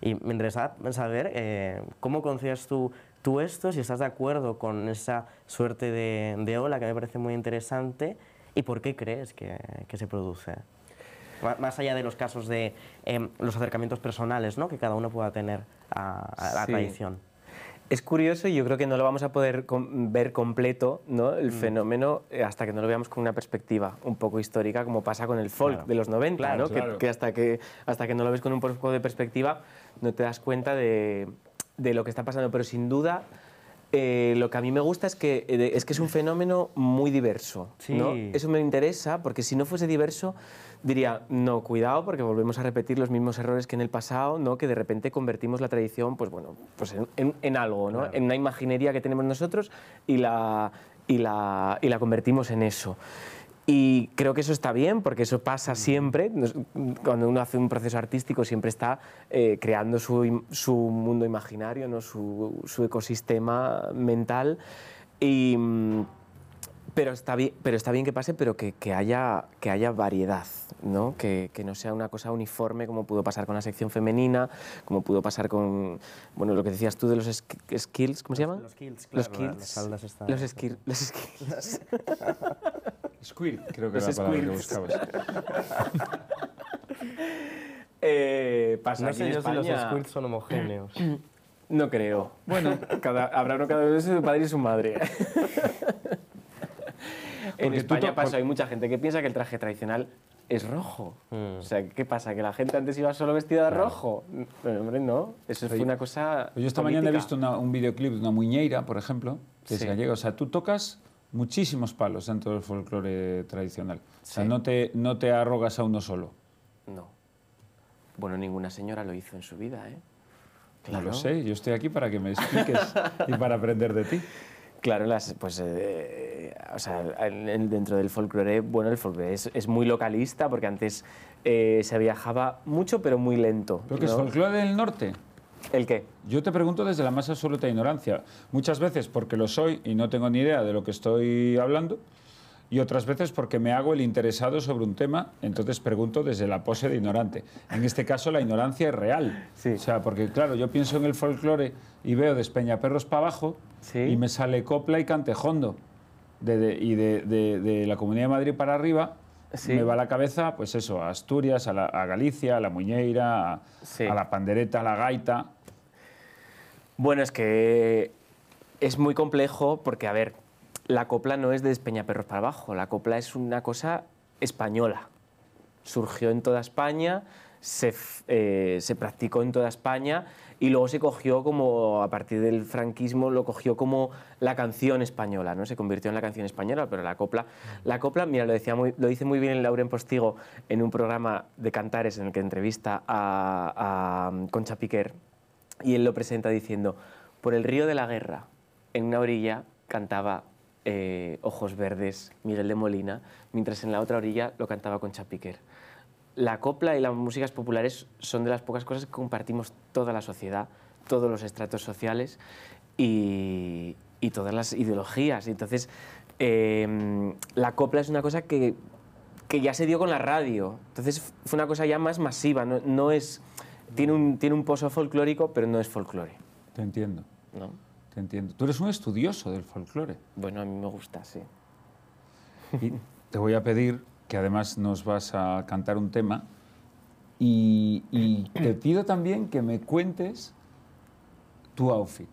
Y me interesa saber eh, cómo concibes tú, esto, si estás de acuerdo con esa suerte de, ola que me parece muy interesante y por qué crees que se produce más allá de los casos de em, los acercamientos personales ¿no? que cada uno pueda tener a, la tradición. Es curioso y yo creo que no lo vamos a poder ver completo, ¿no? el mm. fenómeno, eh, hasta que no lo veamos con una perspectiva un poco histórica, como pasa con el folk de los 90, ¿no? Que, hasta que hasta que no lo ves con un poco de perspectiva no te das cuenta de, de lo que está pasando. Pero sin duda, eh, lo que a mí me gusta es que, eh, es que es un fenómeno muy diverso. ¿no? Eso me interesa, porque si no fuese diverso, diría, no, cuidado, porque volvemos a repetir los mismos errores que en el pasado, ¿no? que de repente convertimos la tradición pues, bueno, pues en, en, algo, ¿no? en una imaginería que tenemos nosotros y la, y la, y la convertimos en eso. Y creo que eso está bien, porque eso pasa siempre. Cuando uno hace un proceso artístico, siempre está eh, creando su, su, mundo imaginario, ¿no? su, su ecosistema mental. Y mm, pero está bien, pero está bien que pase, pero que, que haya, que haya variedad, ¿no? Que, que, no sea una cosa uniforme como pudo pasar con la sección femenina, como pudo pasar con, bueno, lo que decías tú de los skills, ¿cómo se llaman? Los skills, claro, los skills. Las están... Los, skills, los skills. Squirt, creo que es la palabra que buscabas. eh, pasa no sé yo España... si los squirts son homogéneos. No creo. Bueno, cada, habrá uno cada vez su padre y su madre. en España pasa, hay mucha gente que piensa que el traje tradicional es rojo. Mm. O sea, ¿qué pasa? ¿Que la gente antes iba solo vestida de rojo? Pero, hombre, no. Eso fue una cosa Yo esta política. mañana he visto una- un videoclip de una muñeira, por ejemplo, que Sí. es gallega. O sea, tú tocas muchísimos palos dentro del folclore tradicional. O sea, Sí. no te, no te arrogas a uno solo. No. Bueno, ninguna señora lo hizo en su vida, ¿eh? No lo sé, yo estoy aquí para que me expliques y para aprender de ti. Claro, las, pues, eh, o sea, en- en- dentro del folclore, bueno, el folclore es, es muy localista porque antes eh, se viajaba mucho pero muy lento. ¿Pero que es ¿no? folclore del norte? ¿El qué? Yo te pregunto desde la más absoluta ignorancia. Muchas veces porque lo soy y no tengo ni idea de lo que estoy hablando, y otras veces porque me hago el interesado sobre un tema, entonces pregunto desde la pose de ignorante. En este caso la ignorancia es real. Sí. O sea, porque claro, yo pienso en el folclore y veo Despeñaperros para abajo Sí. y me sale copla y cantejondo. De- de- y de, la Comunidad de Madrid para arriba Sí. me va a la cabeza, pues eso, a Asturias, a, la- a Galicia, a la Muñeira, a, Sí. a la pandereta, a la gaita. Bueno, es que es muy complejo porque, a ver, la copla no es de Despeñaperros para abajo, la copla es una cosa española. Surgió en toda España, se, eh, se practicó en toda España y luego se cogió como, a partir del franquismo, lo cogió como la canción española, ¿no? Se convirtió en la canción española, pero la copla, la copla, mira, lo, decía lo dice muy bien Lauren Postigo en un programa de cantares en el que entrevista a, a Concha Piquer, y él lo presenta diciendo, por el río de la guerra, en una orilla cantaba eh, Ojos Verdes, Miguel de Molina, mientras en la otra orilla lo cantaba con Chapiquer. La copla y las músicas populares son de las pocas cosas que compartimos toda la sociedad, todos los estratos sociales y, y todas las ideologías. Entonces, eh, la copla es una cosa que, que ya se dio con la radio. Entonces, fue una cosa ya más masiva, no, no es... Tiene un, tiene un pozo folclórico, pero no es folclore. Te entiendo, ¿no? te entiendo. Tú eres un estudioso del folclore. Bueno, a mí me gusta, sí. Y te voy a pedir que además nos vas a cantar un tema y, y te pido también que me cuentes tu outfit.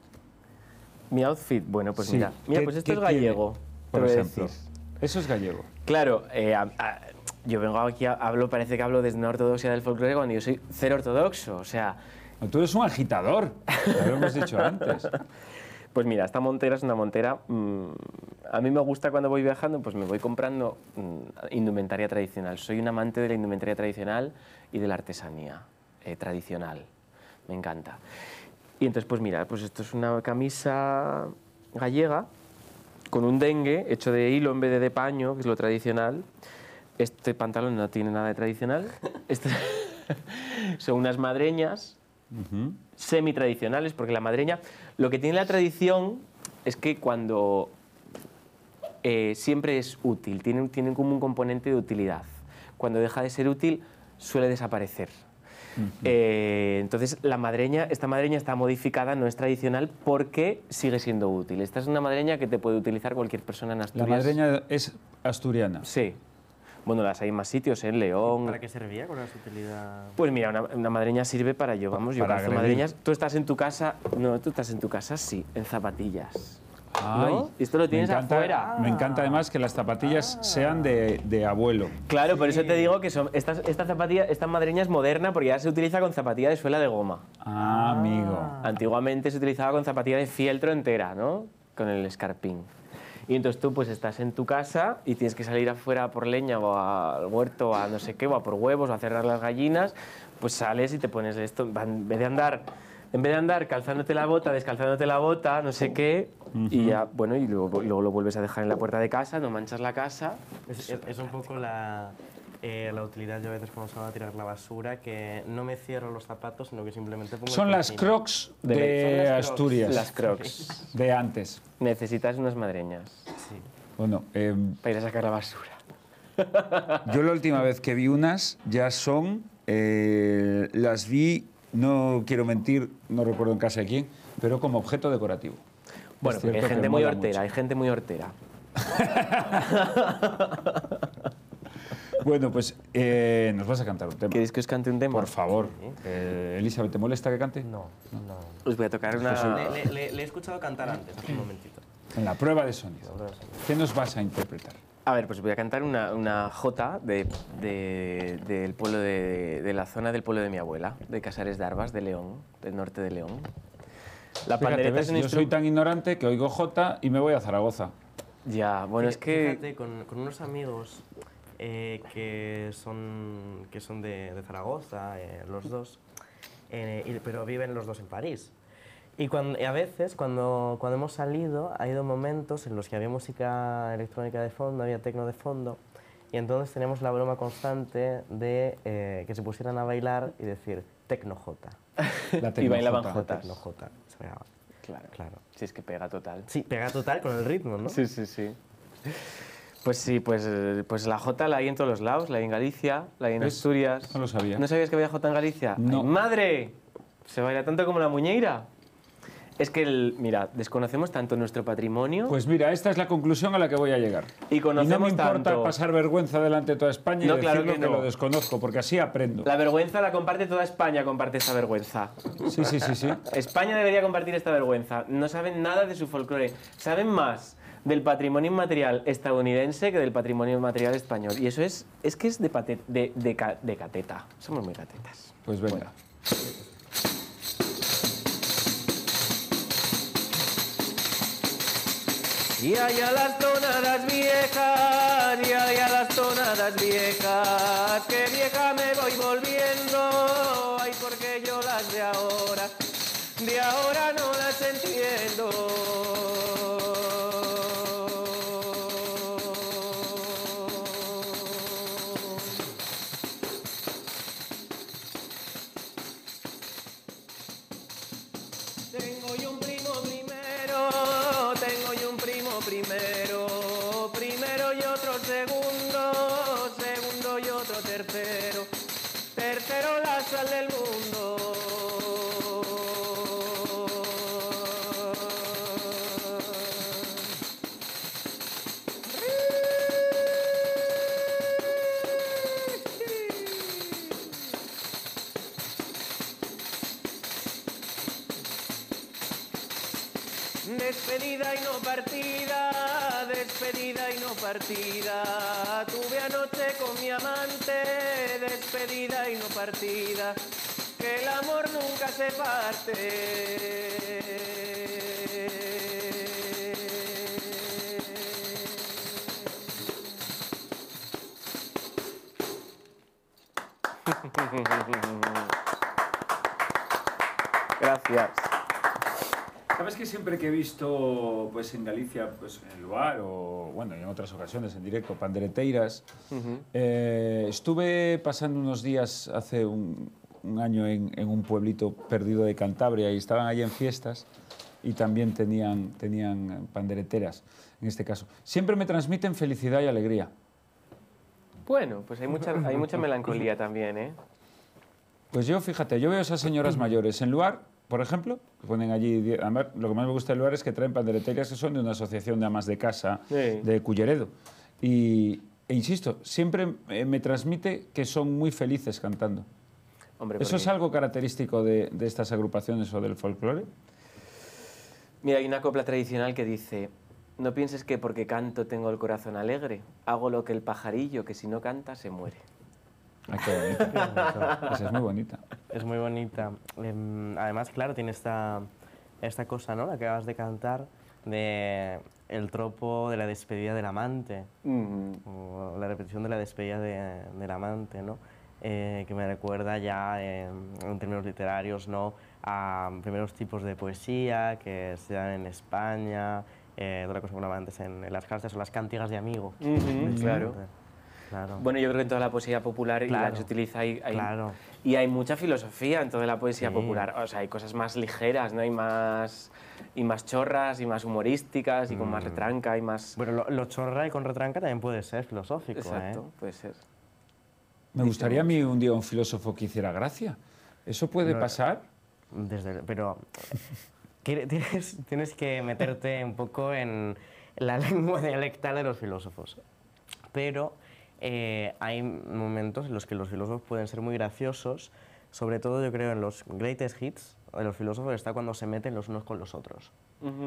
Mi outfit, bueno, pues Sí. mira, mira, ¿Qué- pues esto es gallego, tiene, por ejemplo? decir. Eso es gallego. Claro, eh, a- a- yo vengo aquí, a- hablo, parece que hablo desde una ortodoxia del folclore cuando yo soy cero ortodoxo, o sea, Tú eres un agitador, lo hemos dicho antes. Pues mira, esta montera es una montera. mm, a mí me gusta cuando voy viajando, pues me voy comprando mm, indumentaria tradicional. Soy un amante de la indumentaria tradicional y de la artesanía eh, tradicional. Me encanta. Y entonces, pues mira, pues esto es una camisa gallega con un dengue hecho de hilo en vez de de paño, que es lo tradicional. Este pantalón no tiene nada de tradicional. Este- son unas madreñas semi-tradicionales, porque la madreña, lo que tiene la tradición es que cuando eh, siempre es útil, tiene, tiene como un componente de utilidad. Cuando deja de ser útil, suele desaparecer. Eh, entonces, la madreña, esta madreña está modificada, no es tradicional, porque sigue siendo útil. Esta es una madreña que te puede utilizar cualquier persona en La Asturias. madreña es asturiana. Sí. Bueno, las hay en más sitios, en León. ¿Para qué servía? ¿Cuál era su utilidad? Pues mira, una, una madreña sirve para yo, vamos, yo Para madreñas. Tú estás en tu casa, no, tú estás en tu casa, sí, en zapatillas. Ay, ¿No? Y esto lo me tienes encanta- afuera. Me encanta además que las zapatillas sean de, de abuelo. Claro, por eso te digo que son, esta, esta zapatilla, esta madreña es moderna porque ya se utiliza con zapatilla de suela de goma. Ah, amigo. Antiguamente se utilizaba con zapatilla de fieltro entera, ¿no? Con el escarpín. Y entonces tú pues estás en tu casa y tienes que salir afuera por leña o al huerto o a no sé qué, o a por huevos o a cerrar las gallinas, pues sales y te pones esto, en vez de andar, en vez de andar calzándote la bota, descalzándote la bota, no sé qué, y ya, bueno, y luego, luego lo vuelves a dejar en la puerta de casa, no manchas la casa. Es, es- es un poco la, eh, la utilidad, yo a veces cuando salgo a tirar la basura, que no me cierro los zapatos, sino que simplemente pongo... Son las crocs de, De- son las Crocs. Asturias. Las crocs. De antes. Necesitas unas madreñas Sí. Bueno, eh, para ir a sacar la basura. yo la última vez que vi unas ya son, eh, las vi, no quiero mentir, no recuerdo en casa de quién, pero como objeto decorativo. Bueno, hay gente muy hortera, mucho. hay gente muy hortera. Bueno, pues eh, nos vas a cantar un tema. ¿Queréis que os cante un tema? Por favor. Eh, Elizabeth, ¿te molesta que cante? No, no. Os voy a tocar una... Le, le- le- le he escuchado cantar antes, hace un momentito. En la prueba de sonido. ¿Qué nos vas a interpretar? A ver, pues voy a cantar una, una jota de, de- del pueblo de, de la zona del pueblo de mi abuela, de Casares de Arbas, de León, del norte de León. La Fíjate, pandereta ¿ves? es un Yo soy tan ignorante que oigo J y me voy a Zaragoza. Ya, bueno, es que... Fíjate, con, con unos amigos eh, que son, que son de, de Zaragoza, eh, los dos, eh, y- pero viven los dos en París. Y, cuando, y a veces, cuando, cuando hemos salido, ha habido momentos en los que había música electrónica de fondo, había tecno de fondo, y entonces teníamos la broma constante de eh, que se pusieran a bailar y decir tecno J. La Y bailaban. Jotas. Tecno J. Se pegaba. Claro, Claro. Si es que pega total. Sí, pega total con el ritmo, ¿no? Sí, sí, sí. Pues sí, pues, pues la Jota la hay en todos los lados, la hay en Galicia, la hay en. Asturias. No lo sabía. ¿No sabías que había Jota en Galicia? No. ¡Ay, ¡Madre! ¿Se baila tanto como la muñeira? Es que, el- mira, desconocemos tanto nuestro patrimonio Pues mira, esta es la conclusión a la que voy a llegar. y Y no me importa tanto... pasar vergüenza delante de toda España y No, claro decirlo que que, no. lo desconozco, porque así aprendo. La vergüenza la comparte toda España, comparte esta vergüenza. Sí, sí, sí, sí. España debería compartir esta vergüenza. No saben nada de su folclore. Saben más del patrimonio inmaterial estadounidense que del patrimonio inmaterial español. Y eso es, es que es de, pate- de, de cateta. Somos muy catetas. Pues venga. Y allá las tonadas viejas, y allá las tonadas viejas, que vieja me voy volviendo, ay, porque yo las de ahora, de ahora no las entiendo. Despedida y no partida, despedida y no partida. Tuve anoche con mi amante, despedida y no partida. Que el amor nunca se parte. Gracias. Sabes que siempre que he visto pues en Galicia, pues en el lugar o bueno, en otras ocasiones en directo, pandereteiras, eh, estuve pasando unos días hace un, un año en, en, un pueblito perdido de Cantabria y estaban allí en fiestas y también tenían, tenían pandereteras, en este caso. Siempre me transmiten felicidad y alegría. Bueno, pues hay mucha, hay mucha melancolía también, ¿eh? Pues yo, fíjate, yo veo a esas señoras mayores en lugar, por ejemplo, que ponen allí, lo que más me gusta del lugar es que traen pandereterias que son de una asociación de amas de casa Sí. de Culleredo. Y, e insisto, siempre me transmite que son muy felices cantando. Hombre, ¿Eso es algo característico de, de estas agrupaciones o del folclore? Mira, hay una copla tradicional que dice, no pienses que porque canto tengo el corazón alegre, hago lo que el pajarillo, que si no canta se muere. Qué bonita. Esa es muy bonita. Es muy bonita. Em, además, claro, tiene esta, esta cosa, ¿no? La que acabas de cantar, de el tropo de la despedida del amante, o la repetición de la despedida de- del amante, ¿no? Eh, que me recuerda ya en, en términos literarios, ¿no? A primeros tipos de poesía que se dan en España, eh, otra cosa que antes en, en las cartas, o las cantigas de amigo. Claro. Bueno, yo creo que en toda la poesía popular y la que se utiliza hay, hay- claro. y hay mucha filosofía en toda la poesía Sí. popular. O sea, hay cosas más ligeras, ¿no? Hay más y más chorras y más humorísticas y con más retranca y más Bueno, lo, lo chorra y con retranca también puede ser filosófico, Exacto, ¿eh? puede ser. Me gustaría a mí un día un filósofo que hiciera gracia. ¿Eso puede No, pasar? Desde, pero tienes que meterte un poco en la lengua dialectal de los filósofos. Pero eh, hay momentos en los que los filósofos pueden ser muy graciosos, sobre todo yo creo en los greatest hits de los filósofos está cuando se meten los unos con los otros.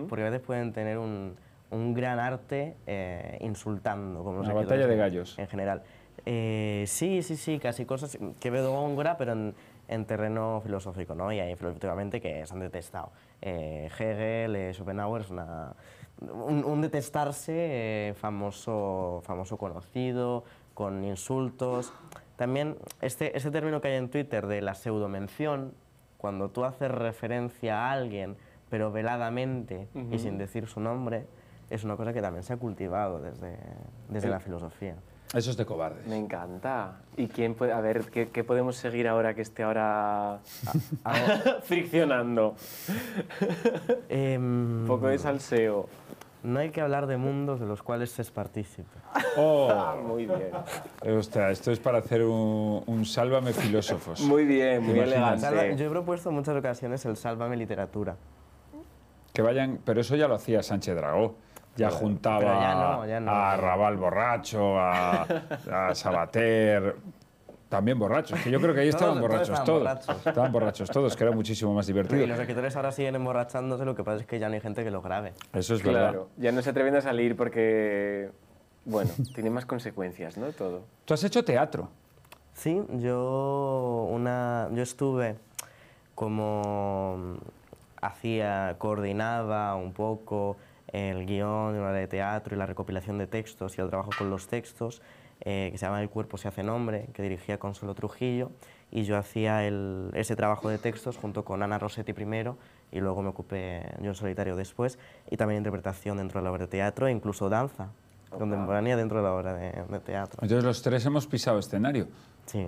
Porque a veces pueden tener un, un gran arte eh, insultando. Como Una batalla de gallos. En general. Eh, sí, sí, sí, casi cosas que veo Góngora, pero en, en terreno filosófico, ¿no? Y hay filosóficamente que se han detestado. Eh, Hegel, eh, Schopenhauer, es una, un, un detestarse eh, famoso, famoso conocido, con insultos. También este, este término que hay en Twitter de la pseudomención, cuando tú haces referencia a alguien, pero veladamente y sin decir su nombre, es una cosa que también se ha cultivado desde, desde la filosofía. Eso es de cobardes. Me encanta. ¿Y quién puede, a ver, ¿qué, qué podemos seguir ahora que esté ahora friccionando? Em, Un poco de salseo. No hay que hablar de mundos de los cuales se es partícipe. Oh, Muy bien. ostras, esto es para hacer un, un sálvame filósofos. Muy bien, muy? Salva- elegante. yo he propuesto en muchas ocasiones el Sálvame Literatura. Que vayan, pero eso ya lo hacía Sánchez Dragó. Ya juntaba pero ya no, ya no. a Raval borracho, a, a Sabater, también borrachos, que yo creo que ahí estaban Todos- todos borrachos estaban todos. borrachos. Estaban borrachos todos, que era muchísimo más Y los divertido. escritores ahora siguen emborrachándose, lo que pasa es que ya no hay gente que lo grabe. Eso es verdad. Claro, ya no se atreven a salir porque, bueno, tiene más consecuencias, ¿no? Todo. Tú has hecho teatro. Sí, yo, una, yo estuve como hacía, coordinaba un poco el guion de una de teatro y la recopilación de textos y el trabajo con los textos, eh, que se llama El cuerpo se hace nombre, que dirigía Consuelo Trujillo, y yo hacía el- ese trabajo de textos junto con Ana Rossetti primero, y luego me ocupé yo en solitario después, y también interpretación dentro de la obra de teatro, e incluso danza contemporánea dentro de la obra de, de teatro. Entonces los tres hemos pisado escenario. Sí.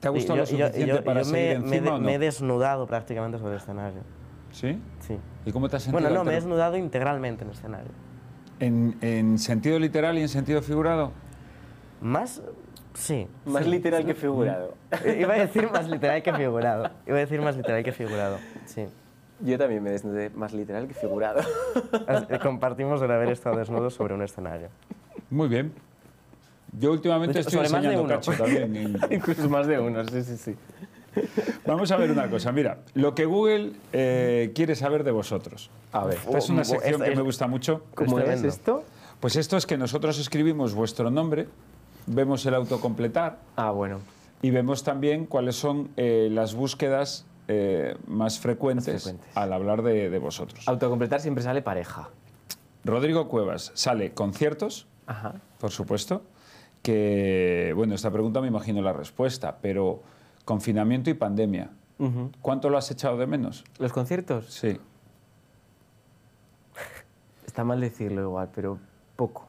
¿Te ha gustado Y lo yo- y yo- suficiente yo- para yo seguir me, me encima de- o no? me he desnudado prácticamente sobre el escenario. ¿Sí? Sí. ¿Y cómo te has sentido? Bueno, no, me he desnudado integralmente en escenario. en, en sentido literal y en sentido figurado? Más, sí. Más sí. literal que figurado. I- Iba a decir más literal que figurado. Iba a decir más literal que figurado, sí. Yo también me desnudé más literal que figurado. Eh, Compartimos el haber estado desnudos sobre un escenario. Muy bien. Yo últimamente hecho, estoy sobre más de enseñando uno. cacho también. Incluso más de uno, sí, sí, sí. Vamos a ver una cosa. Mira, lo que Google eh, quiere saber de vosotros. A ver. Esta es una sección que me gusta mucho. ¿Cómo Es esto? Pues esto es que nosotros escribimos vuestro nombre, vemos el autocompletar Ah, bueno. y vemos también cuáles son eh, las búsquedas eh, más frecuentes, Más frecuentes. al hablar de, de vosotros. Autocompletar siempre sale pareja. Rodrigo Cuevas sale conciertos, Ajá. por supuesto, que, bueno, esta pregunta me imagino la respuesta, pero confinamiento y pandemia. ¿cuánto lo has echado de menos? ¿Los conciertos? Sí. Está mal decirlo igual, pero poco.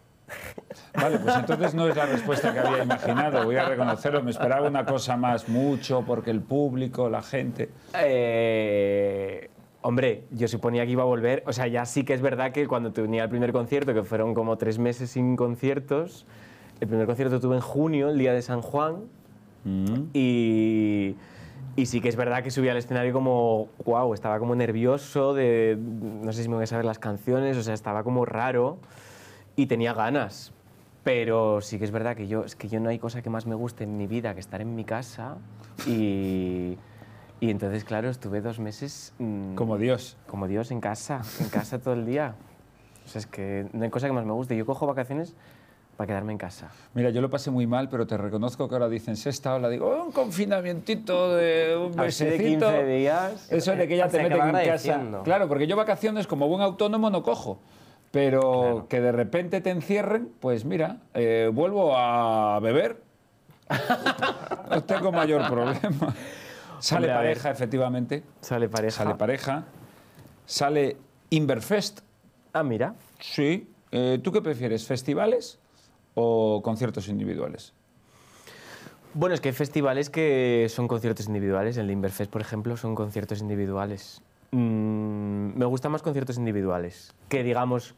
Vale, pues entonces no es la respuesta que había imaginado, voy a reconocerlo, me esperaba una cosa más, mucho, porque el público, la gente... Eh, hombre, yo suponía que iba a volver. O sea, ya sí que es verdad que cuando tenía el primer concierto, que fueron como tres meses sin conciertos, el primer concierto tuve en junio, el día de San Juan, Mm. y, y sí que es verdad que subí al escenario como, wow, estaba como nervioso, de, no sé si me voy a saber las canciones, o sea, estaba como raro y tenía ganas. Pero sí que es verdad que yo, es que yo no hay cosa que más me guste en mi vida que estar en mi casa y, y entonces, claro, estuve dos meses mm, Como Dios. como Dios en casa, en casa todo el día. O sea, es que no hay cosa que más me guste. Yo cojo vacaciones para quedarme en casa. Mira, yo lo pasé muy mal, pero te reconozco que ahora dicen sexta ola, digo, "Oh, un confinamientito de un Así de mesecito. 15 días. Eso de que ya te meten en casa. Claro, porque yo vacaciones como buen autónomo no cojo. Pero que de repente te encierren, pues mira, eh, vuelvo a beber. no tengo mayor problema. Sale Hombre, pareja, efectivamente. Sale pareja. Sale pareja. Sale Inverfest. Ah, mira. Sí. Eh, ¿Tú qué prefieres, festivales o conciertos individuales? Bueno, es que hay festivales que son conciertos individuales. El Inverfest, por ejemplo, son conciertos individuales. Mm, me gustan más conciertos individuales que, digamos,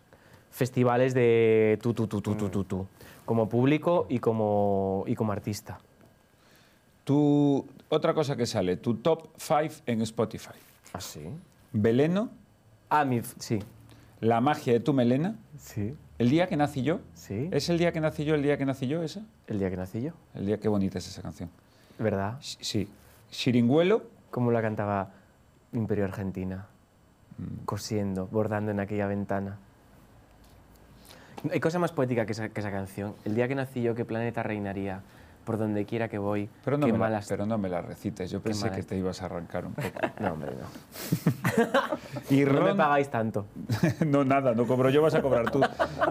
festivales de tú, tú, tú, tú, tú, tú, tú. Como público y como, y como artista. Tu, otra cosa que sale, tu top 5 en Spotify. ¿Ah, sí? Veleno, Ah, mi... Sí. La magia de tu melena, Sí. El día que nací yo. Sí. ¿Es el día que nací yo, el día que nací yo esa? El día que nací yo. El día, qué bonita es esa canción. ¿Verdad? Sí. Chiringuelo, Como la cantaba Imperio Argentina. Mm. Cosiendo, bordando en aquella ventana. Hay cosa más poética que esa, que esa canción. El día que nací yo, qué planeta reinaría. Por donde quiera que voy, pero no, qué me la, malas... pero no me la recites. Yo pensé que te ibas a arrancar un poco. No, hombre, no. Y No me pagáis tanto. no, nada, no cobro yo, vas a cobrar tú.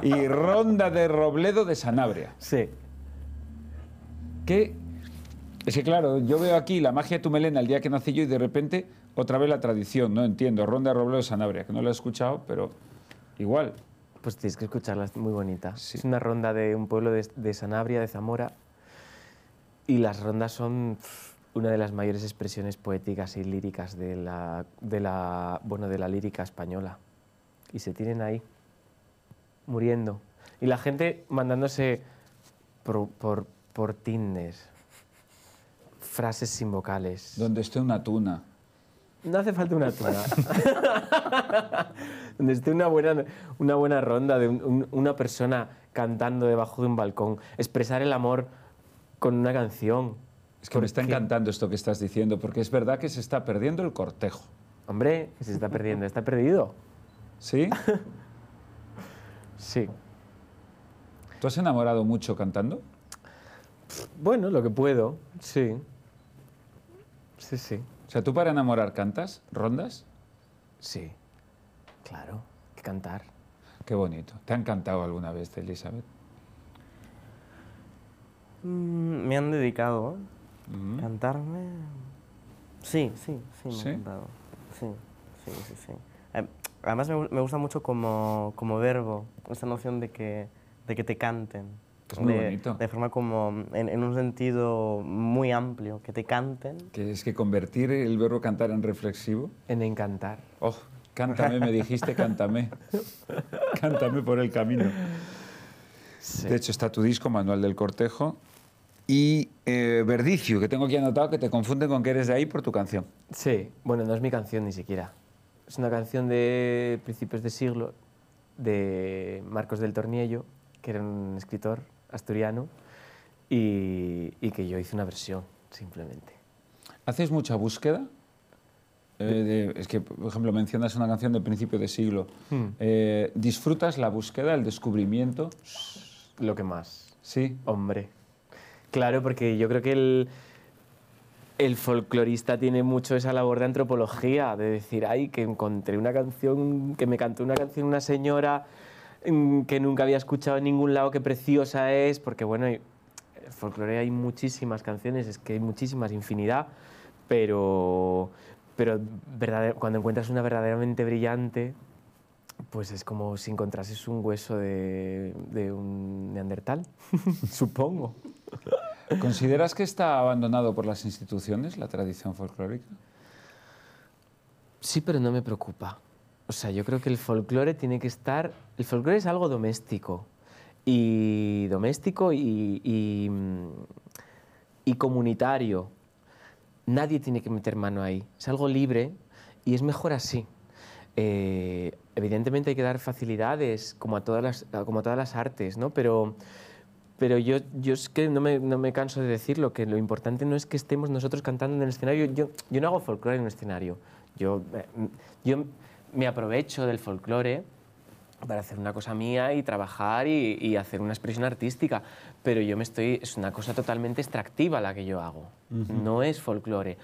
Y Ronda de Robledo de Sanabria. Sí. Que es que claro, yo veo aquí la magia de tu melena el día que nací yo y de repente otra vez la tradición, no entiendo. Ronda de Robledo de Sanabria, que no la he escuchado, pero igual. Pues tienes que escucharla, es muy bonita. Sí. Es una ronda de un pueblo de, de Sanabria, de Zamora. Y las rondas son una de las mayores expresiones poéticas y líricas de la, de la, bueno, de la lírica española. Y se tienen ahí, muriendo. Y la gente mandándose por, por, por Tinder frases sin vocales. Donde esté una tuna. No hace falta una tuna. Donde esté una buena, una buena ronda de un- un- una persona cantando debajo de un balcón. Expresar el amor con una canción. Es que me está encantando esto que estás diciendo, porque es verdad que se está perdiendo el cortejo. Hombre, que se está perdiendo. ¿Está perdido? ¿Sí? Sí. ¿Tú has enamorado mucho cantando? Bueno, lo que puedo. Sí. Sí, sí. O sea, ¿tú para enamorar cantas? ¿Rondas? Sí. Claro. Hay que cantar. Qué bonito. ¿Te han cantado alguna vez, Elizabeth? Mm, me han dedicado Mm. a cantarme. Sí, sí, sí, me ¿Sí? han cantado. Sí, sí, sí, sí. Eh, Además me, gu- me gusta mucho como, como verbo, esta noción de que, de que te canten. Es muy de, bonito. De forma como, en, en un sentido muy amplio, que te canten. Que es que convertir el verbo cantar en reflexivo. En encantar. Oh, Cántame, me dijiste, cántame. cántame por el camino. De hecho, está tu disco, Manual del Cortejo. Y eh, Verdicio, que tengo aquí anotado que te confunde con que eres de ahí por tu canción. Sí, bueno, no es mi canción ni siquiera. Es una canción de principios de siglo de Marcos del Torniello, que era un escritor asturiano, y, y que yo hice una versión, simplemente. ¿Haces mucha búsqueda? Eh, de- es que, por ejemplo, mencionas una canción de principio de siglo. Hmm. Eh, ¿Disfrutas la búsqueda, el descubrimiento? Lo que más. Sí. Hombre. Claro, porque yo creo que el, el folclorista tiene mucho esa labor de antropología, de decir, ay, que encontré una canción, que me cantó una canción una señora que nunca había escuchado en ningún lado, qué preciosa es, porque bueno, hay- el folclore hay muchísimas canciones, es que hay muchísimas, infinidad, pero, pero cuando encuentras una verdaderamente brillante, pues es como si encontrases un hueso de, de un neandertal, supongo. ¿Consideras que está abandonado por las instituciones la tradición folclórica? Sí, pero no me preocupa. O sea, yo creo que el folclore tiene que estar... El folclore es algo doméstico. Y doméstico y, y, mm, y comunitario. Nadie tiene que meter mano ahí. Es algo libre y es mejor así. Eh, evidentemente hay que dar facilidades, como a todas las, como a todas las artes, ¿no? Pero, pero yo, yo es que no me, no me canso de decirlo, que lo importante no es que estemos nosotros cantando en el escenario. Yo, yo no hago folclore en un escenario. Yo, eh, yo me aprovecho del folclore para hacer una cosa mía y trabajar y, y hacer una expresión artística. Pero yo me estoy... Es una cosa totalmente extractiva la que yo hago. No es folclore.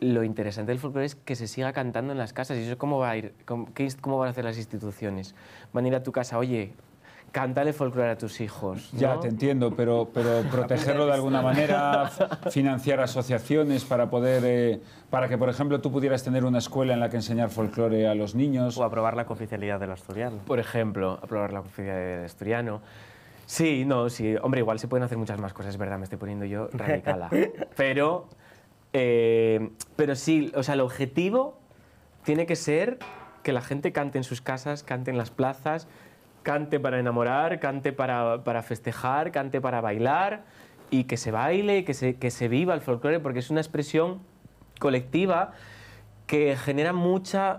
Lo interesante del folclore es que se siga cantando en las casas. ¿Y eso cómo va a ir? ¿Cómo, qué cómo van a hacer las instituciones? Van a ir a tu casa, oye, cántale folclore a tus hijos. Ya, ¿no? te entiendo, pero, pero protegerlo de alguna manera, financiar asociaciones para poder, eh, para que, por ejemplo, tú pudieras tener una escuela en la que enseñar folclore a los niños. O aprobar la cooficialidad del asturiano. Por ejemplo, aprobar la oficina del asturiano. Sí, no, sí. Hombre, igual se pueden hacer muchas más cosas, es verdad, me estoy poniendo yo radicala. pero, eh, pero sí, o sea, el objetivo tiene que ser que la gente cante en sus casas, cante en las plazas, cante para enamorar, cante para, para festejar, cante para bailar y que se baile, que se, que se viva el folclore, porque es una expresión colectiva que genera mucha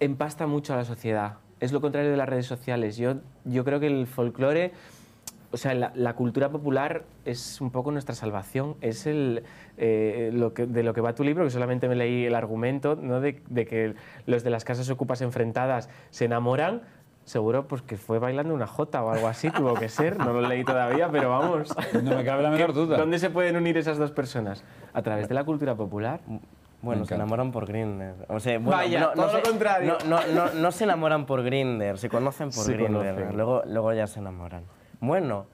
empasta mucho a la sociedad. Es lo contrario de las redes sociales. Yo, yo creo que el folclore, o sea, la, cultura popular es un poco nuestra salvación. Es el, eh, lo que, de lo que va tu libro, que solamente me leí el argumento, ¿no? de, de que los de las casas ocupas enfrentadas se enamoran. Seguro pues que fue bailando una jota o algo así, tuvo que ser. No lo leí todavía, pero vamos. No me cabe la menor duda. ¿Dónde se pueden unir esas dos personas? A través de la cultura popular. Bueno, se enamoran por Grindr. O sea, bueno, Vaya, no, no todo lo se- contrario. No, no, no, no se enamoran por Grindr, se conocen por Grindr. conocen. Luego, luego ya se enamoran. Bueno,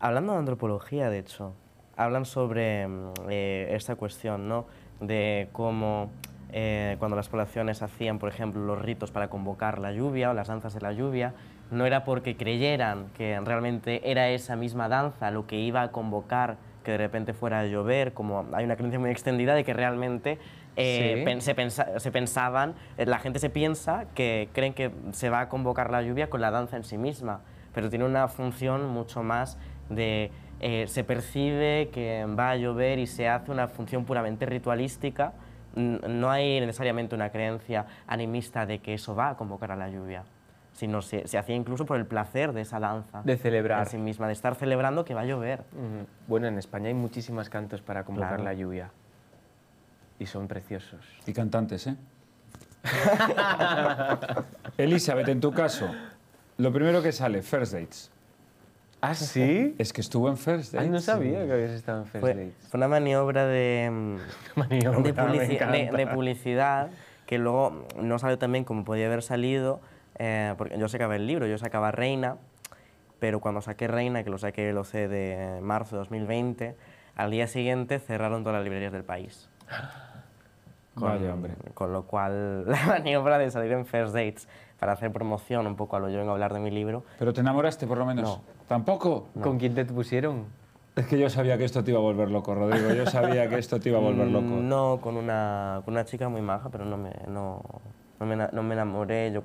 hablando de antropología, de hecho, hablan sobre mm, eh, esta cuestión, ¿no? De cómo eh, cuando las poblaciones hacían, por ejemplo, los ritos para convocar la lluvia o las danzas de la lluvia, no era porque creyeran que realmente era esa misma danza lo que iba a convocar que de repente fuera a llover, como hay una creencia muy extendida de que realmente eh, Sí. pen- se, pensa- se pensaban, eh, la gente se piensa que creen que se va a convocar la lluvia con la danza en sí misma, pero tiene una función mucho más de eh, se percibe que va a llover y se hace una función puramente ritualística, no hay necesariamente una creencia animista de que eso va a convocar a la lluvia, sino se, se hacía incluso por el placer de esa danza. De celebrar. En sí misma, de estar celebrando que va a llover. Bueno, en España hay muchísimos cantos para convocar Claro. la lluvia. Y son preciosos. Y cantantes, ¿eh? Elizabeth, en tu caso, lo primero que sale, First Dates. ¿Ah, sí? Es que estuvo en First Dates. Ay, no sabía que habías estado en First Fue, Dates. fue una maniobra de, mm, Maniobra, de, me publici- de- encanta. de publicidad que luego no salió tan bien como podía haber salido, eh, porque yo sacaba el libro, yo sacaba Reina, pero cuando saqué Reina, que lo saqué el 11 de marzo de 2020, al día siguiente cerraron todas las librerías del país. Vaya, hombre. Con lo cual, la maniobra de salir en First Dates para hacer promoción un poco a lo yo vengo a hablar de mi libro, ¿Pero te enamoraste por lo menos? No. ¿Tampoco? ¿Con quién te pusieron? Es que yo sabía que esto te iba a volver loco, Rodrigo. Yo sabía que esto te iba a volver loco. Mm, No, con una, con una chica muy maja, pero no me... No, no me, no me enamoré. Yo,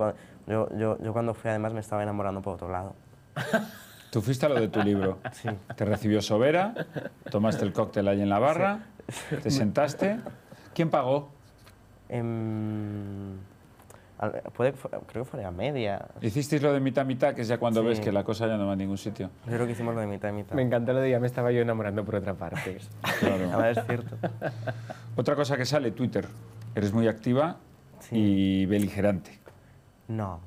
yo, yo, yo cuando fui además me estaba enamorando por otro lado. Tú fuiste a lo de tu libro. Te recibió Sobera, tomaste el cóctel ahí en la barra, te sentaste. ¿Quién pagó? Em, puede, creo que fue a media. Hicisteis lo de mitad mitad, que es ya cuando Sí. ves que la cosa ya no va a ningún sitio. Yo creo que hicimos lo de mitad y mitad. Me encantó lo de ya me estaba yo enamorando por otra parte. Claro. A ver, es cierto. Otra cosa que sale, Twitter. Eres muy activa Sí. y beligerante. No.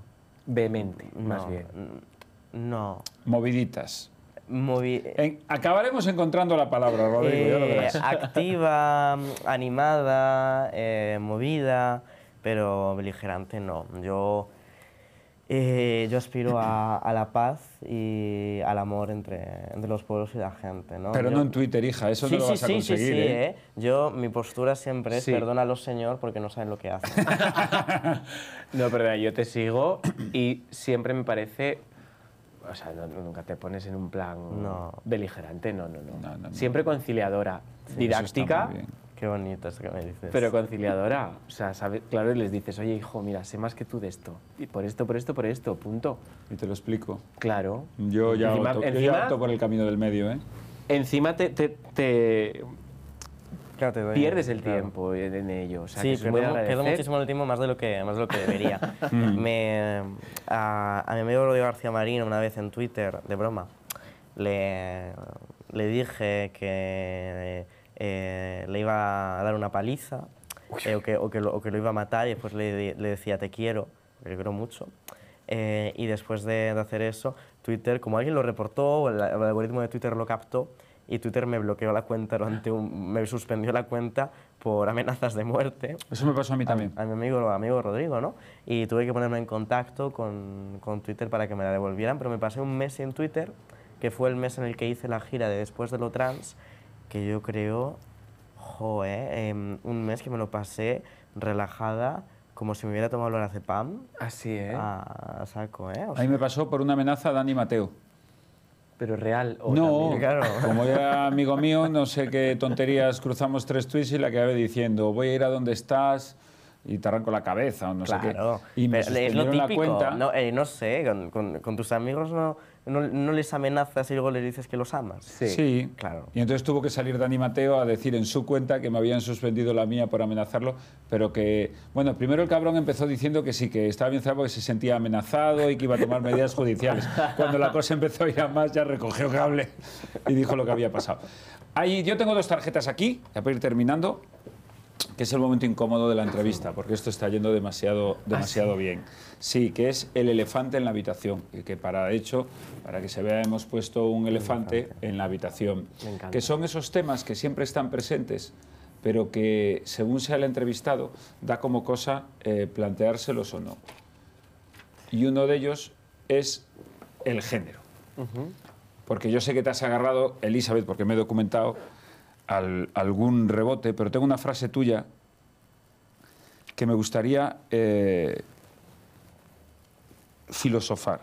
Vehemente, más no, bien. n- No. Moviditas. Movi En- acabaremos encontrando la palabra, Rodrigo, ya lo Eh, verás. activa, animada, eh, movida, pero beligerante no. Yo, eh, yo aspiro a, a la paz y al amor entre, entre los pueblos y la gente. ¿no? Pero Yo- no en Twitter, hija, eso sí, no lo sí, vas a sí, conseguir. sí, sí, ¿eh? ¿eh? Yo, mi postura siempre es Sí. perdónalo, Señor, porque no saben lo que hacen. No, perdona, yo te sigo y siempre me parece... O sea, no- nunca te pones en un plan No. beligerante, no, no, no. No, no, no. Siempre conciliadora, Eso está didáctica, muy bien. Qué bonito eso que me dices. pero conciliadora. O sea, sabe- claro, y les dices, oye, hijo, mira, sé más que tú de esto. Y por esto, por esto, por esto, punto. Y te lo explico. Claro. Yo ya, Encima- opto, yo ya encima- opto por el camino del medio, ¿eh? Encima te, te- te Claro, te doy- pierdes el claro. tiempo en, en ello. O sea, sí, pierdo, pierdo muchísimo el tiempo más de lo que, más de lo que debería. Me, a, a mi amigo Rodrigo García Marín una vez en Twitter, de broma, le, le dije que eh, le iba a dar una paliza eh, o, que, o, que lo, o que lo iba a matar y después le, le decía te quiero, le quiero mucho. Eh, y después de, de hacer eso, Twitter, como alguien lo reportó, o el, el algoritmo de Twitter lo captó, y Twitter me bloqueó la cuenta durante un, me suspendió la cuenta por amenazas de muerte Eso me pasó a mí también. a mi amigo, amigo Rodrigo, ¿no? Y tuve que ponerme en contacto con, con Twitter para que me la devolvieran, pero me pasé un mes sin Twitter, que fue el mes en el que hice la gira de Después de lo Trans, que yo creo, joder, em, un mes que me lo pasé relajada, como si me hubiera tomado el lorazepam, Así, ¿eh? a saco, ¿eh? O A mí me pasó por una amenaza Dani Mateo. Pero real. O No, también- claro. como era amigo mío, no sé qué tonterías, cruzamos tres tweets y la acabé diciendo, voy a ir a donde estás y te arranco la cabeza o no sé Claro, qué. Y me pero es lo suspendieron la típico. cuenta. No, eh, no sé, con, con- con tus amigos no, no, no les amenazas y luego les dices que los amas. Sí. Sí, Claro. Y entonces tuvo que salir Dani Mateo a decir en su cuenta que me habían suspendido la mía por amenazarlo, pero que, bueno, primero el cabrón empezó diciendo que sí, que estaba bien cerrado porque se sentía amenazado y que iba a tomar medidas judiciales. Cuando la cosa empezó a ir a más, ya recogió cable y dijo lo que había pasado. Ahí, yo tengo dos tarjetas aquí, ya para ir terminando, que es el momento incómodo de la entrevista, porque esto está yendo demasiado, demasiado bien. Sí, que es el elefante en la habitación, y que para hecho, para que se vea, hemos puesto un elefante en la habitación, que son esos temas que siempre están presentes, pero que según sea el entrevistado, da como cosa eh, planteárselos o no. Y uno de ellos es el género. Porque yo sé que te has agarrado, Elizabeth, porque me he documentado, al- algún rebote, pero tengo una frase tuya que me gustaría eh, filosofar.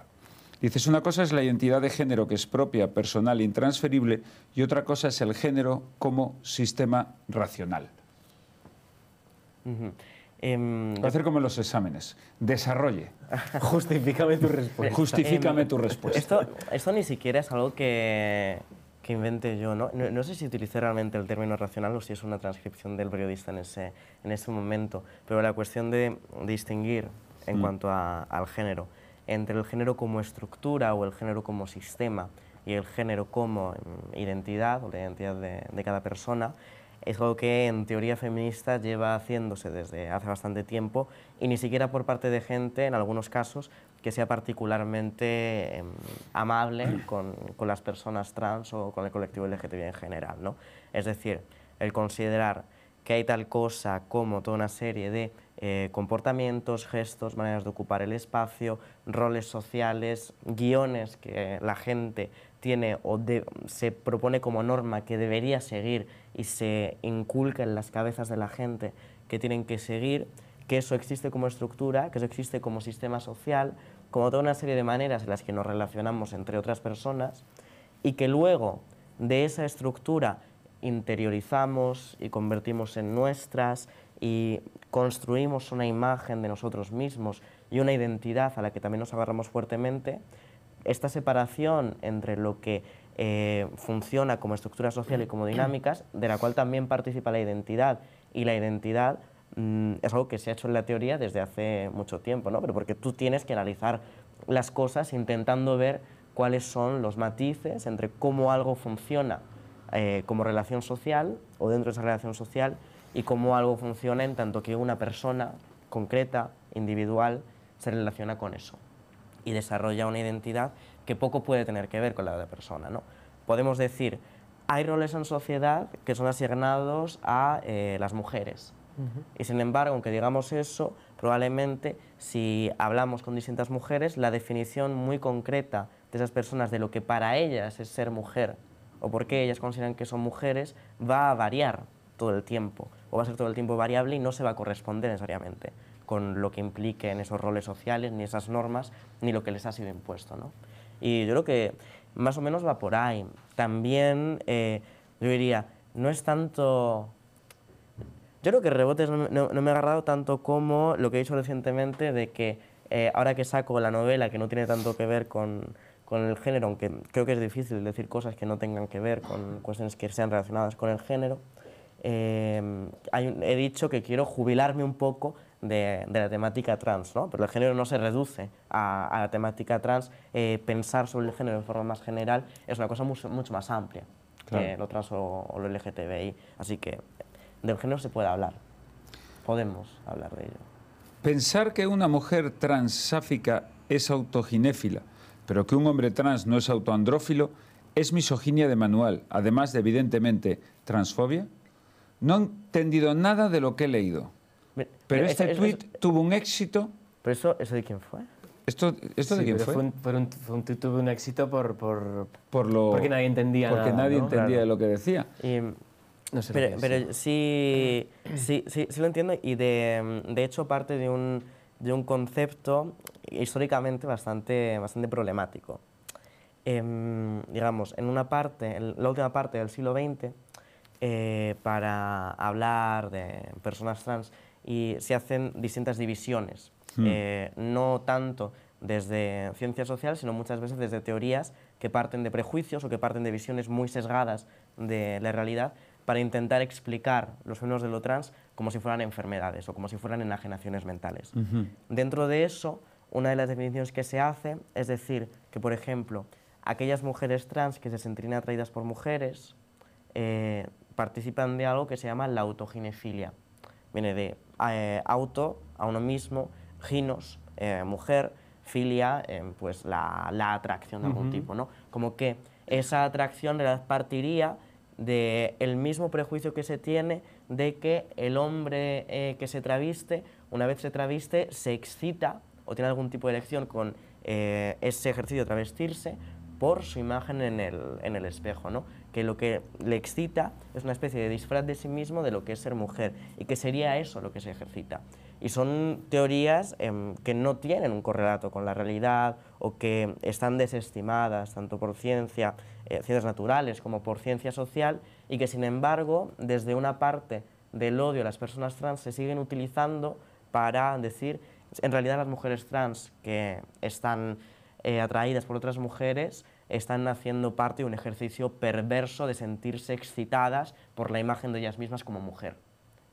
Dices, una cosa es la identidad de género que es propia, personal, intransferible, y otra cosa es el género como sistema racional. Ujú. Em, Va a hacer como en los exámenes. Desarrolle. Justifícame tu respuesta. Justifícame Em, tu respuesta. Esto, esto ni siquiera es algo que, que invente yo, ¿no? ¿no? no sé si utilicé realmente el término racional o si es una transcripción del periodista en ese, en ese momento, pero la cuestión de distinguir en Mm. cuanto a- al género entre el género como estructura o el género como sistema y el género como mm, identidad o la identidad de, de cada persona es algo que en teoría feminista lleva haciéndose desde hace bastante tiempo y ni siquiera por parte de gente, en algunos casos, que sea particularmente em, amable con, con las personas trans o con el colectivo LGTBI en general. ¿no? Es decir, el considerar que hay tal cosa como toda una serie de eh, comportamientos, gestos, maneras de ocupar el espacio, roles sociales, guiones que la gente tiene o se propone como norma que debería seguir y se inculca en las cabezas de la gente que tienen que seguir, que eso existe como estructura, que eso existe como sistema social, como toda una serie de maneras en las que nos relacionamos entre otras personas y que luego de esa estructura interiorizamos y convertimos en nuestras y construimos una imagen de nosotros mismos y una identidad a la que también nos agarramos fuertemente, esta separación entre lo que eh, funciona como estructura social y como dinámicas, de la cual también participa la identidad, y la identidad mm, es algo que se ha hecho en la teoría desde hace mucho tiempo, ¿no? pero porque tú tienes que analizar las cosas intentando ver cuáles son los matices entre cómo algo funciona eh, como relación social o dentro de esa relación social y cómo algo funciona en tanto que una persona concreta, individual, se relaciona con eso y desarrolla una identidad que poco puede tener que ver con la de la persona. ¿no? Podemos decir, hay roles en sociedad que son asignados a eh, las mujeres. Y sin embargo, aunque digamos eso, probablemente si hablamos con distintas mujeres, la definición muy concreta de esas personas de lo que para ellas es ser mujer o por qué ellas consideran que son mujeres va a variar todo el tiempo o va a ser todo el tiempo variable y no se va a corresponder necesariamente con lo que implique en esos roles sociales, ni esas normas, ni lo que les ha sido impuesto. ¿no? Y yo creo que más o menos va por ahí. También eh, yo diría, no es tanto... Yo creo que Rebotes no, no, me ha agarrado tanto como lo que he dicho recientemente de que eh, ahora que saco la novela que no tiene tanto que ver con, con el género, aunque creo que es difícil decir cosas que no tengan que ver con cuestiones que sean relacionadas con el género, eh, he dicho que quiero jubilarme un poco de, la temática trans, ¿no? pero el género no se reduce a, la temática trans. Eh, pensar sobre el género de forma más general es una cosa mucho, mucho más amplia que lo trans o, lo LGTBI. Así que del género se puede hablar, podemos hablar de ello. Pensar que una mujer transáfica es autoginéfila, pero que un hombre trans no es autoandrófilo, es misoginia de manual, además de evidentemente transfobia. No he entendido nada de lo que he leído. Pero este tweet tuvo un éxito. ¿Pero eso, eso de quién fue? ¿Esto, esto de quién fue? Fue un, fue, un, fue un, tuvo un éxito por, por, por lo, porque nadie entendía porque nada. nadie ¿no? entendía Claro. lo que decía. Y, No sé pero pero sí, sí, sí, sí lo entiendo y de, de hecho parte de un, de un concepto históricamente bastante, bastante problemático. Em, digamos, en una parte, en la última parte del siglo XX, eh, para hablar de personas trans y se hacen distintas divisiones, eh, no tanto desde ciencia social, sino muchas veces desde teorías que parten de prejuicios o que parten de visiones muy sesgadas de la realidad para intentar explicar los fenómenos de lo trans como si fueran enfermedades o como si fueran enajenaciones mentales. Dentro de eso, una de las definiciones que se hace es decir que, por ejemplo, aquellas mujeres trans que se sentirían atraídas por mujeres eh, participan de algo que se llama la autoginefilia. Viene de eh, auto, a uno mismo, ginos, eh, mujer, filia, eh, pues la, la atracción de algún tipo, ¿no? Como que esa atracción partiría del el mismo prejuicio que se tiene de que el hombre eh, que se traviste, una vez se traviste, se excita o tiene algún tipo de elección con eh, ese ejercicio de travestirse por su imagen en el, en el espejo, ¿no? Que lo que le excita es una especie de disfraz de sí mismo de lo que es ser mujer y que sería eso lo que se ejercita. Y son teorías em, que no tienen un correlato con la realidad o que están desestimadas tanto por ciencia, eh, ciencias naturales como por ciencia social y que sin embargo desde una parte del odio a las personas trans se siguen utilizando para decir en realidad las mujeres trans que están eh, atraídas por otras mujeres están haciendo parte de un ejercicio perverso de sentirse excitadas por la imagen de ellas mismas como mujer.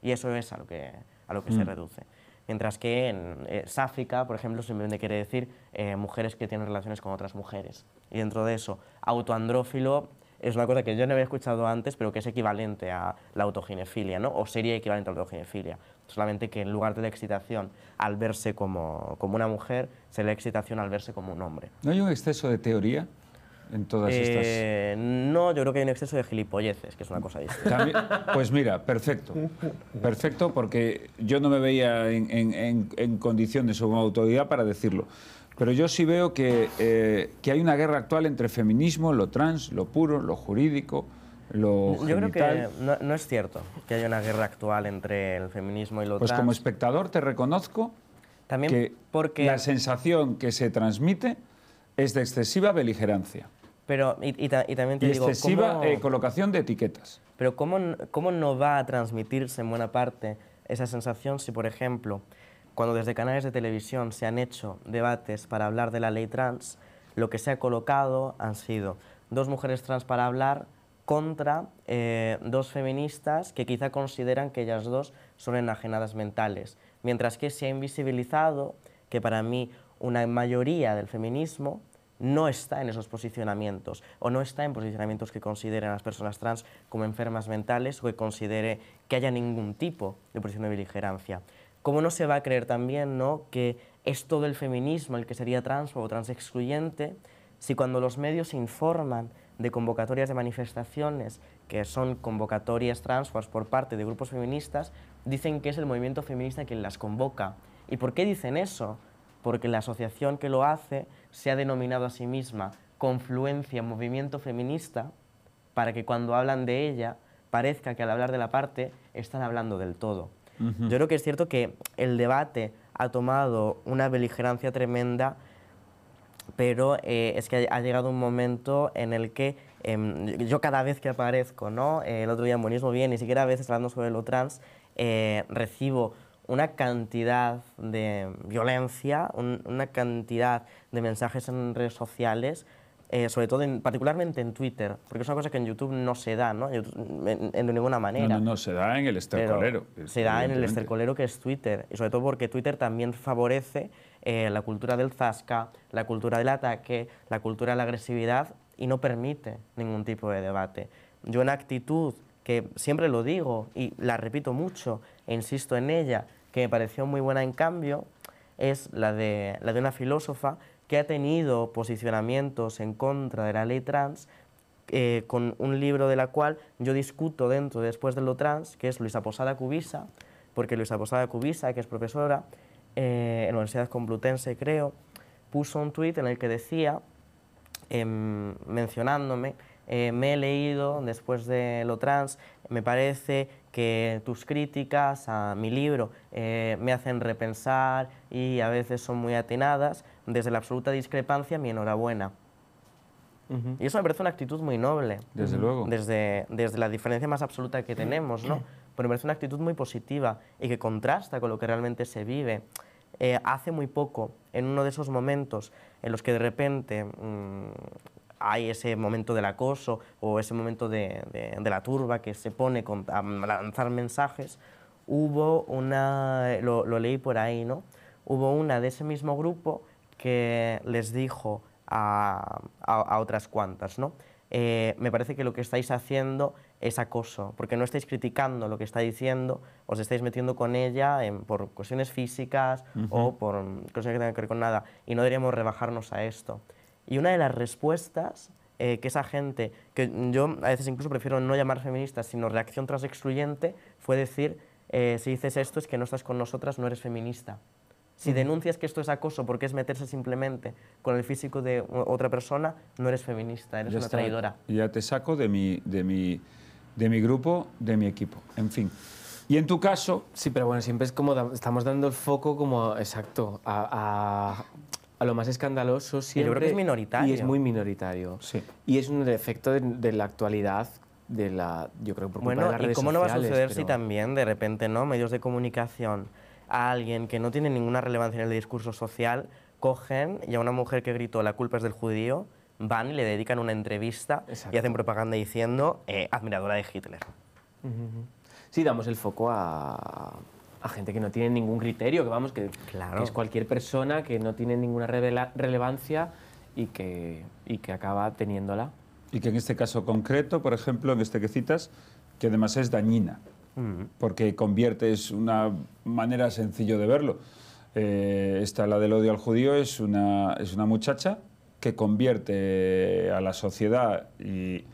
Y eso es a lo que, a lo que se reduce. Mientras que en eh, sáfica, por ejemplo, simplemente quiere decir eh, mujeres que tienen relaciones con otras mujeres. Y dentro de eso, autoandrófilo es una cosa que yo no había escuchado antes, pero que es equivalente a la autoginefilia, ¿no? o sería equivalente a la autoginefilia. Solamente que en lugar de la excitación al verse como, como una mujer, sería la excitación al verse como un hombre. ¿No hay un exceso de teoría en todas estas...? Eh, no, yo creo que hay un exceso de gilipolleces, que es una cosa distinta. Pues mira, perfecto. Perfecto, porque yo no me veía en, en- en- condiciones o con autoridad para decirlo. Pero yo sí veo que, eh, que hay una guerra actual entre feminismo, lo trans, lo puro, lo jurídico, lo Yo creo que genital. no, no es cierto que haya una guerra actual entre el feminismo y lo Pues trans. como espectador te reconozco También que porque... la sensación que se transmite es de excesiva beligerancia Pero, y, y y también te y digo, excesiva ¿cómo- eh, colocación de etiquetas. pero ¿cómo, ¿cómo no va a transmitirse en buena parte esa sensación si, por ejemplo, cuando desde canales de televisión se han hecho debates para hablar de la ley trans, lo que se ha colocado han sido dos mujeres trans para hablar contra eh, dos feministas que quizá consideran que ellas dos son enajenadas mentales, mientras que se ha invisibilizado que para mí una mayoría del feminismo no está en esos posicionamientos o no está en posicionamientos que consideren a las personas trans como enfermas mentales o que considere que haya ningún tipo de posición de beligerancia. ¿Cómo no se va a creer también ¿no? que es todo el feminismo el que sería trans o trans excluyente si cuando los medios informan de convocatorias de manifestaciones que son convocatorias trans por parte de grupos feministas, dicen que es el movimiento feminista quien las convoca. ¿Y por qué dicen eso? Porque la asociación que lo hace se ha denominado a sí misma Confluencia Movimiento Feminista para que cuando hablan de ella parezca que al hablar de la parte están hablando del todo. Yo creo que es cierto que el debate ha tomado una beligerancia tremenda, pero eh, es que ha llegado un momento en el que em, yo cada vez que aparezco, ¿no? el otro día en Buenismo Bien, ni siquiera a veces hablando sobre lo trans, eh, recibo una cantidad de violencia, una cantidad de mensajes en redes sociales, eh, sobre todo, en, particularmente en Twitter, porque es una cosa que en YouTube no se da, ¿no? En, de ninguna manera. No, no, no, se da en el estercolero. Se da en el estercolero que es Twitter, y sobre todo porque Twitter también favorece eh, la cultura del zasca, la cultura del ataque, la cultura de la agresividad, y no permite ningún tipo de debate. Yo una actitud que siempre lo digo y la repito mucho e insisto en ella, que me pareció muy buena en cambio, es la de, la de una filósofa que ha tenido posicionamientos en contra de la ley trans eh, con un libro de la cual yo discuto dentro después de lo trans, que es Luisa Posada Cubisa, porque Luisa Posada Cubisa, que es profesora eh, en la Universidad Complutense, creo, puso un tuit en el que decía, em, mencionándome, eh, me he leído después de lo trans, me parece que tus críticas a mi libro eh, me hacen repensar y a veces son muy atinadas. Desde la absoluta discrepancia, mi enhorabuena. Y eso me parece una actitud muy noble. Desde luego. Desde, desde la diferencia más absoluta que tenemos, ¿no? Pero me parece una actitud muy positiva y que contrasta con lo que realmente se vive. Eh, hace muy poco, en uno de esos momentos en los que de repente mm, hay ese momento del acoso o ese momento de, la turba que se pone a lanzar mensajes, hubo una, lo, leí por ahí, ¿no? Hubo una de ese mismo grupo que les dijo a, otras cuantas, ¿no? Eh, me parece que lo que estáis haciendo es acoso, porque no estáis criticando lo que está diciendo, os estáis metiendo con ella por cuestiones físicas o por cosas que tengan que ver con nada, y no deberíamos rebajarnos a esto. Y una de las respuestas eh, que esa gente, que yo a veces incluso prefiero no llamar feminista, sino reacción tras excluyente, fue decir, eh, si dices esto es que no estás con nosotras, no eres feminista. Si denuncias que esto es acoso porque es meterse simplemente con el físico de otra persona, no eres feminista, eres una traidora. Ya te saco de mi, de, mi, de mi grupo, de mi equipo. En fin. Y en tu caso... Sí, pero bueno, siempre es como estamos dando el foco como, exacto, a, a lo más escandaloso siempre. yo creo que es minoritario. Y es muy minoritario. Sí. Y es un efecto de, la actualidad de la, yo creo, por bueno, de las ¿y cómo no va a suceder si también, de repente, ¿no? medios de comunicación, a alguien que no tiene ninguna relevancia en el discurso social, cogen y a una mujer que gritó la culpa es del judío, van y le dedican una entrevista y hacen propaganda diciendo eh, admiradora de Hitler. Sí, damos el foco a, a gente que no tiene ningún criterio, que vamos, que, es cualquier persona que no tiene ninguna relevancia y que, y que acaba teniéndola. Y que en este caso concreto, por ejemplo, en este que citas, que además es dañina, porque convierte, es una manera sencillo de verlo. Eh, esta, la del odio al judío, es una, es una muchacha que convierte a la sociedad y,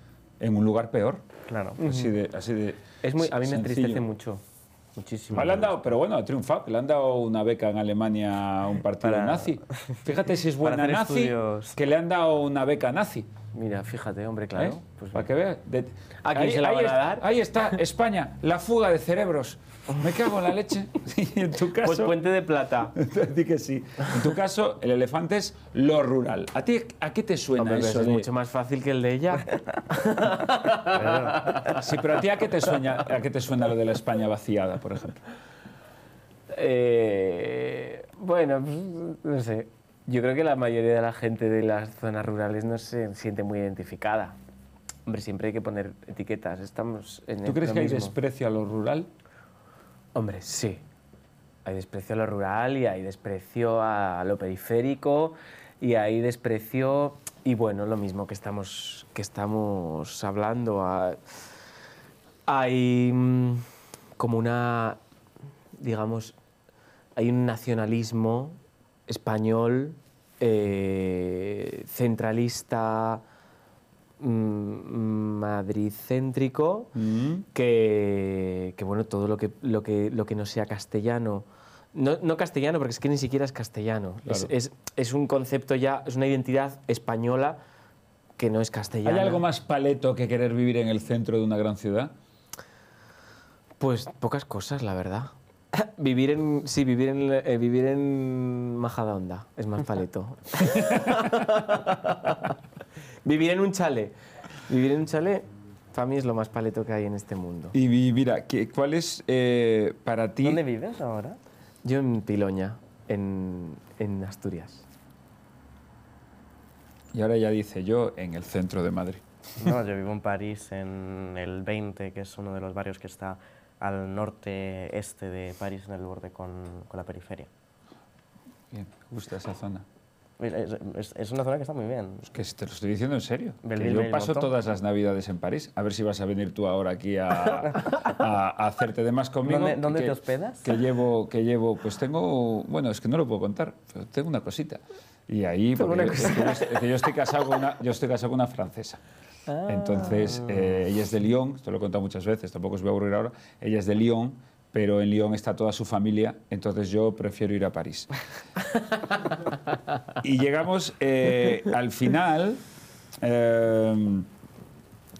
en un lugar peor. Claro. Así de, así de es muy, a mí me entristece mucho. Muchísimo. Le han dado, pero bueno, ha triunfado. Le han dado una beca en Alemania a un partido nazi. Fíjate si es buena nazi, que le han dado una beca nazi. Mira, fíjate, hombre, claro. ¿Eh? Pues para que veas. ahí, se la van a dar? Ahí está, España, la fuga de cerebros. Me cago en la leche. en tu caso. Pues puente de plata. Di que sí. En tu caso, el elefante es lo rural. ¿A ti a qué te suena eso? Es mucho más fácil que el de ella. sí, pero a ti a qué te suena, a qué te suena lo de la España vaciada, por ejemplo. Eh, bueno, pues, no sé. Yo creo que la mayoría de la gente de las zonas rurales no se siente muy identificada. Hombre, siempre hay que poner etiquetas. Estamos en ¿Tú crees que hay mismo. desprecio a lo rural? Hombre, sí. Hay desprecio a lo rural y hay desprecio a lo periférico y hay desprecio y bueno, lo mismo que estamos, que estamos hablando. hay mm, como una, digamos, hay un nacionalismo español eh, centralista mm, madridcéntrico Mm. que, que, bueno, todo lo que, lo que, lo que no sea castellano, no, no castellano, porque es que ni siquiera es castellano, es, es, es un concepto ya, es una identidad española que no es castellana. ¿Hay algo más paleto que querer vivir en el centro de una gran ciudad? Pues pocas cosas, la verdad. Vivir en, sí, vivir en, eh, vivir en Majadahonda es más paleto. vivir en un chalet. Vivir en un chalet, para mí es lo más paleto que hay en este mundo. Y mira, ¿qué- ¿cuál es eh, para ti? ¿Dónde vives ahora? Yo en Piloña, en, en Asturias. Y ahora ya dice yo en el centro de Madrid. No, yo vivo en París, en el 20, que es uno de los barrios que está al norte-este de París, en el borde con, con la periferia. Bien, me gusta esa zona. Es, es- es una zona que está muy bien. Es que te lo estoy diciendo en serio. que yo paso todas las navidades en París. A ver si vas a venir tú ahora aquí a, a- a hacerte de más conmigo. ¿Dónde- dónde que- te hospedas? Que llevo, que llevo, pues tengo, bueno, es que no lo puedo contar, pero tengo una cosita. Y ahí, porque yo, es que yo- es que yo estoy casado con una, yo estoy casado con una francesa. Entonces, eh, ella es de Lyon, esto lo he contado muchas veces, tampoco os voy a aburrir ahora. Ella es de Lyon, pero en Lyon está toda su familia, entonces yo prefiero ir a París. y llegamos eh, al final, eh,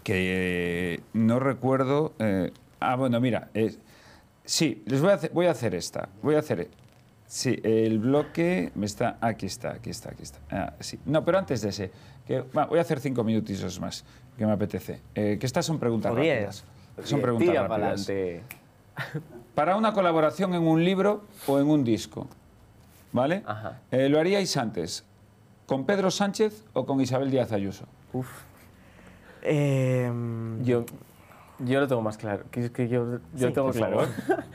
que no recuerdo. eh, ah, bueno, mira, eh, sí, les voy a hacer, voy a hacer esta. Voy a hacer. Sí, el bloque me está. Aquí está, aquí está, aquí está. Ah, sí. No, pero antes de ese, que, voy a hacer cinco minutitos más, que me apetece. Eh, que estas son preguntas O diez. rápidas. Son preguntas Tira rápidas. Para una colaboración en un libro o en un disco, ¿vale? Ajá. Eh, ¿Lo haríais antes con Pedro Sánchez o con Isabel Díaz Ayuso? Uf. Em, Yo, yo lo tengo más claro. que es que yo, yo Sí, tengo claro.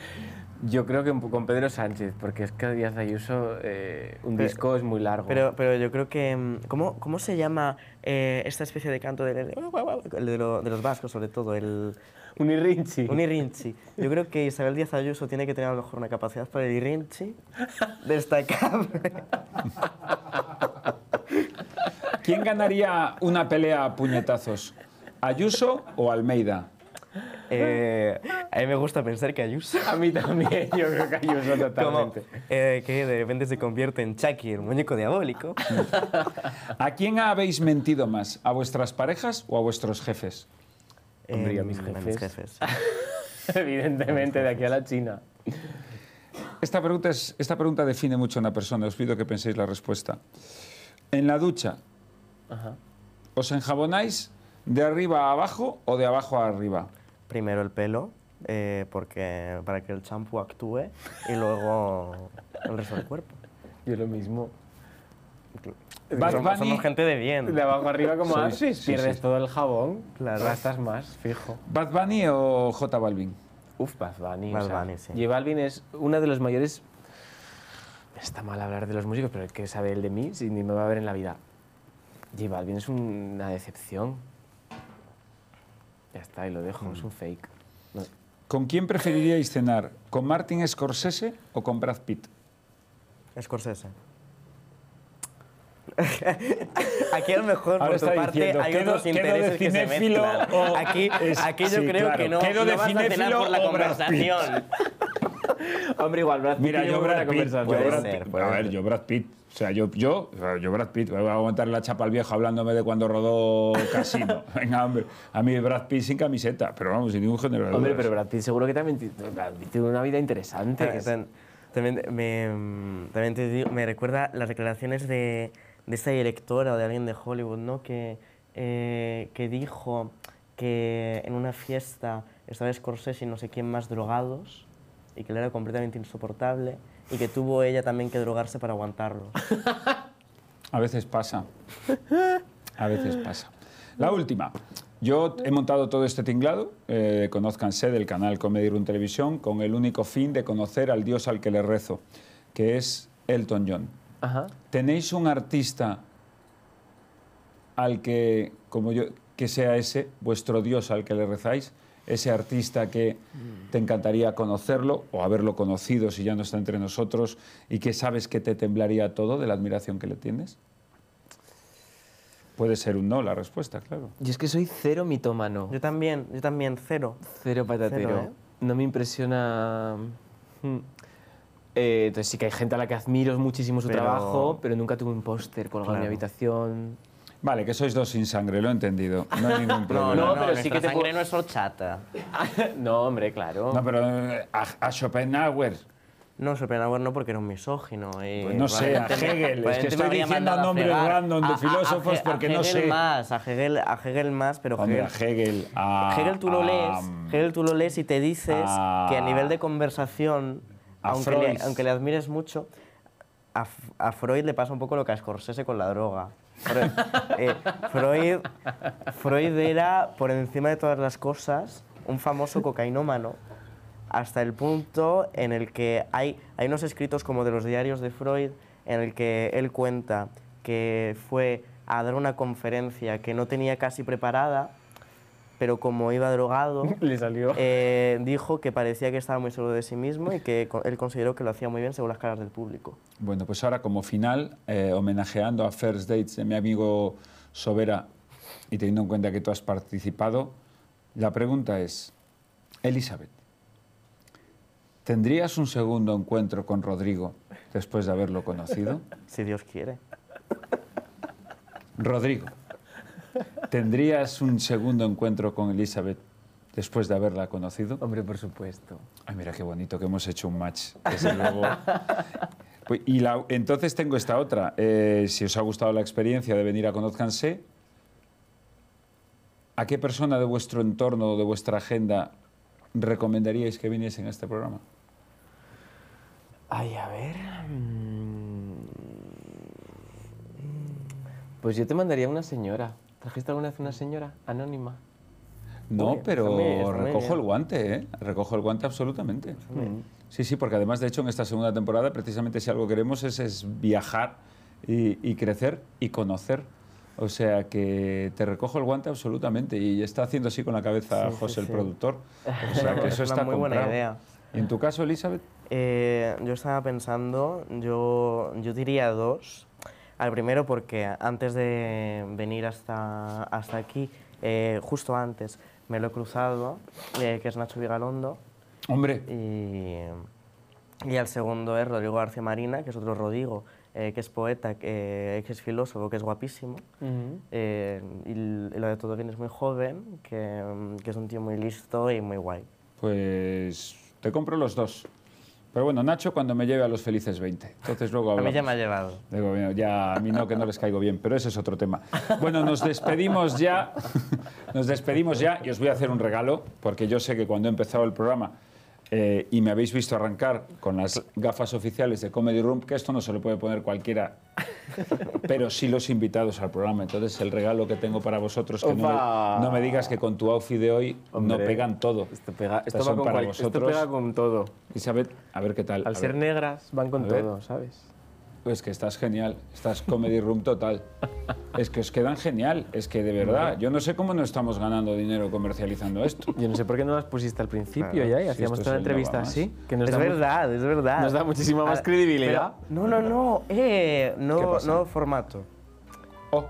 Yo creo que con Pedro Sánchez, porque es que Díaz Ayuso, eh, un Pero- disco es muy largo. Pero, pero yo creo que... mm, ¿Cómo, cómo se llama eh, esta especie de canto del- el de, lo- de los vascos, sobre todo? El un irrinchi. un irrinchi. Yo creo que Isabel Díaz Ayuso tiene que tener a lo mejor una capacidad para el irrinchi destacable. ¿Quién ganaría una pelea a puñetazos? ¿Ayuso o Almeida? Eh, a mí me gusta pensar que Ayuso... A mí también, yo creo que Ayuso Como, totalmente. eh, que de repente se convierte en Chucky, el muñeco diabólico. ¿A quién habéis mentido más? ¿A vuestras parejas o a vuestros jefes? Hombre, a mis jefes. Evidentemente, de aquí a la China. Esta pregunta, es, esta pregunta define mucho a una persona. Os pido que penséis la respuesta. En la ducha, Ajá. ¿os enjabonáis de arriba a abajo o de abajo a arriba? Primero el pelo, eh, porque para que el champú actúe, y luego el resto del cuerpo. Yo lo mismo. Bad somos, Bunny- somos gente de bien. De abajo arriba, como Sí, haces, sí, pierdes sí. todo el jabón, Claro. gastas más, fijo. ¿Bad Bunny o J Balvin? Uf, Bad Bunny. Bad o sea, Bunny, sí. J Balvin es uno de los mayores. Está mal hablar de los músicos, pero el que sabe el de mí, si ni me va a ver en la vida. J Balvin es un- una decepción. Ya está, y lo dejo, es un fake. No. ¿Con quién preferiríais cenar? ¿Con Martin Scorsese o con Brad Pitt? Scorsese. Aquí a lo mejor Ahora por tu parte diciendo, hay ¿quedo- otros quedo de intereses que se mezclan. o- Aquí, aquí yo sí, creo claro. que no, ¿Quedo de no vas a cenar por la conversación. Hombre, igual, Brad Pitt Mira, yo Brad Pitt. Yo Brad ser, Pitt. puede a ver, ser. yo Brad Pitt. O sea, yo, yo, yo Brad Pitt. Voy a aguantar la chapa al viejo hablándome de cuando rodó Casino. Venga, hombre. A mí Brad Pitt sin camiseta, pero vamos, sin ningún género de Hombre, dudas. pero Brad Pitt seguro que también tiene una vida interesante. que es- También, también me, también te digo, me recuerda las declaraciones de, de esta directora o de alguien de Hollywood, ¿no? Que, eh, que dijo que en una fiesta estaba Scorsese y no sé quién más drogados y que él era completamente insoportable y que tuvo ella también que drogarse para aguantarlo. A veces pasa. A veces pasa. La última. Yo he montado todo este tinglado, eh, conózcanse, del canal Comedy Room Televisión, con el único fin de conocer al dios al que le rezo, que es Elton John. Ajá. ¿Tenéis un artista al que, como yo, que sea ese, vuestro dios al que le rezáis? Ese artista que te encantaría conocerlo o haberlo conocido si ya no está entre nosotros y que sabes que te temblaría todo de la admiración que le tienes? Puede ser un no la respuesta, claro. Yo es que soy cero mitómano, Yo también, yo también, cero. cero patatero. Cero, ¿eh? No me impresiona... mm. Eh, entonces sí que hay gente a la que admiro muchísimo su Pero- trabajo, pero nunca tuve un póster colgado en mi habitación. Vale, que sois dos sin sangre, lo he entendido. No hay ningún problema. no, pero sí que te sangre puedo- no es horchata. no, hombre, claro. No, pero eh, a, a Schopenhauer, No, Schopenhauer no, porque era un misógino. y Pues no sé, a Hegel. Es que estoy diciendo nombres random de A- a- a filósofos porque a no Hegel sé. más, a Hegel, a Hegel más, pero hombre, a Hegel... Hegel, a... Hegel tú lo a- lees, Hegel tú lo lees y te dices a- que a nivel de conversación, aunque le, aunque le admires mucho, a Freud le pasa un poco lo que a Scorsese con la droga. Freud, eh, Freud, Freud era, por encima de todas las cosas, un famoso cocainómano, hasta el punto en el que hay, hay unos escritos como de los diarios de Freud, en el que él cuenta que fue a dar una conferencia que no tenía casi preparada, pero como iba drogado, Le salió. eh, dijo que parecía que estaba muy seguro de sí mismo y que él consideró que lo hacía muy bien según las caras del público. Bueno, pues ahora como final, eh, homenajeando a First Dates de mi amigo Sobera y teniendo en cuenta que tú has participado, la pregunta es, Elizabeth, ¿tendrías un segundo encuentro con Rodrigo después de haberlo conocido? Si Dios quiere. Rodrigo, ¿tendrías un segundo encuentro con Elizabeth después de haberla conocido? Hombre, por supuesto. Ay, mira qué bonito que hemos hecho un match. Desde luego. Pues, y la- entonces tengo esta otra. Eh, si os ha gustado la experiencia de venir a Conozcanse, ¿a qué persona de vuestro entorno o de vuestra agenda recomendaríais que viniesen a este programa? Ay, a ver. mm. Pues yo te mandaría una señora. ¿Trajiste alguna vez una señora anónima? No, pero muy recojo el guante, ¿eh? Recojo el guante absolutamente. Sí, sí, porque además, de hecho, en esta segunda temporada, precisamente si algo queremos es, es viajar y, y crecer y conocer. O sea que te recojo el guante absolutamente y está haciendo así con la cabeza Sí, sí, José, el sí. productor. O sea que Es eso una está muy buena comprado. idea. ¿Y en tu caso, Elizabeth? Eh, yo estaba pensando, yo, yo diría dos. Al primero porque antes de venir hasta, hasta aquí, eh, justo antes, me lo he cruzado, eh, que es Nacho Vigalondo. Hombre, Y, y el segundo es Rodrigo García Marina, que es otro Rodrigo, eh, que es poeta, que, que es filósofo, que es guapísimo. Eh, y, l- y lo de todo bien es muy joven, que, que es un tío muy listo y muy guay. pues te compro los dos. Pero bueno, Nacho cuando me lleve a los felices 20. Entonces luego A hablamos. mí ya me ha llevado. Digo, bueno, ya a mí no, que no les caigo bien, pero ese es otro tema. Bueno, nos despedimos ya. Nos despedimos ya y os voy a hacer un regalo, porque yo sé que cuando he empezado el programa eh, y me habéis visto arrancar con las gafas oficiales de Comedy Room, que esto no se lo puede poner cualquiera, pero sí los invitados al programa. Entonces, el regalo que tengo para vosotros, que no me, no me digas que con tu outfit de hoy no pegan todo. Esto pega, esto va con, para cual- esto vosotros. pega con todo. Isabel, a ver qué tal. Al ser negras van con todo, ¿sabes? Pues que estás genial, estás comedy room total. Es que os quedan genial, es que de verdad, yo no sé cómo no estamos ganando dinero comercializando esto. Yo no sé por qué no las pusiste al principio Claro, ya y si hacíamos toda la es entrevista Más. así. Que nos Es verdad, es verdad. nos da muchísima más Ah, credibilidad. pero- no, no, no, eh, ¿Qué no, no formato. Oh,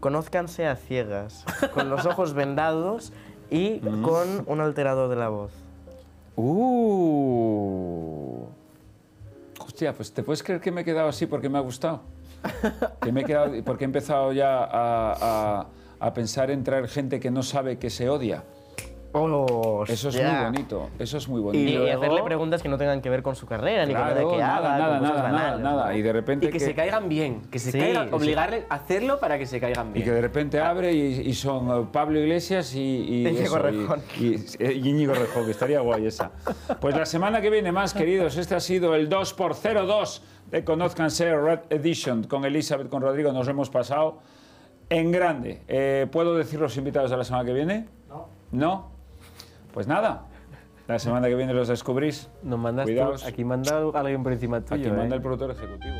Conózcanse a ciegas, con los ojos vendados y con un alterador de la voz. Uh. Hostia, pues te puedes creer que me he quedado así porque me ha gustado. Que me he quedado, porque he empezado ya a, a- a pensar en traer gente que no sabe que se odia. Eso es muy bonito, eso es muy Y, bonito. y luego- hacerle preguntas que no tengan que ver con su carrera, ni con Claro, nada que nada, haga, nada, nada, nada, banales, nada. ¿no? Y de repente Y que, se caigan bien, que se Sí, caigan, sí. obligarle a hacerlo para que se caigan Y bien. que de repente abre y, y son eh, Pablo Iglesias y, y, Íñigo y- Rejón. y, eh, y Íñigo Rejón, que estaría guay esa. Pues la semana que viene más, queridos, este ha sido el 2x02 de Conozcanse Red Edition. Con Elizabeth, con Rodrigo, nos lo hemos pasado en grande. Eh, ¿Puedo decir los invitados de la semana que viene? No. ¿No? Pues nada, la semana que viene los descubrís. Nos mandas tú- Cuidaos. aquí manda alguien por encima tuyo. Aquí manda ¿eh? el productor ejecutivo.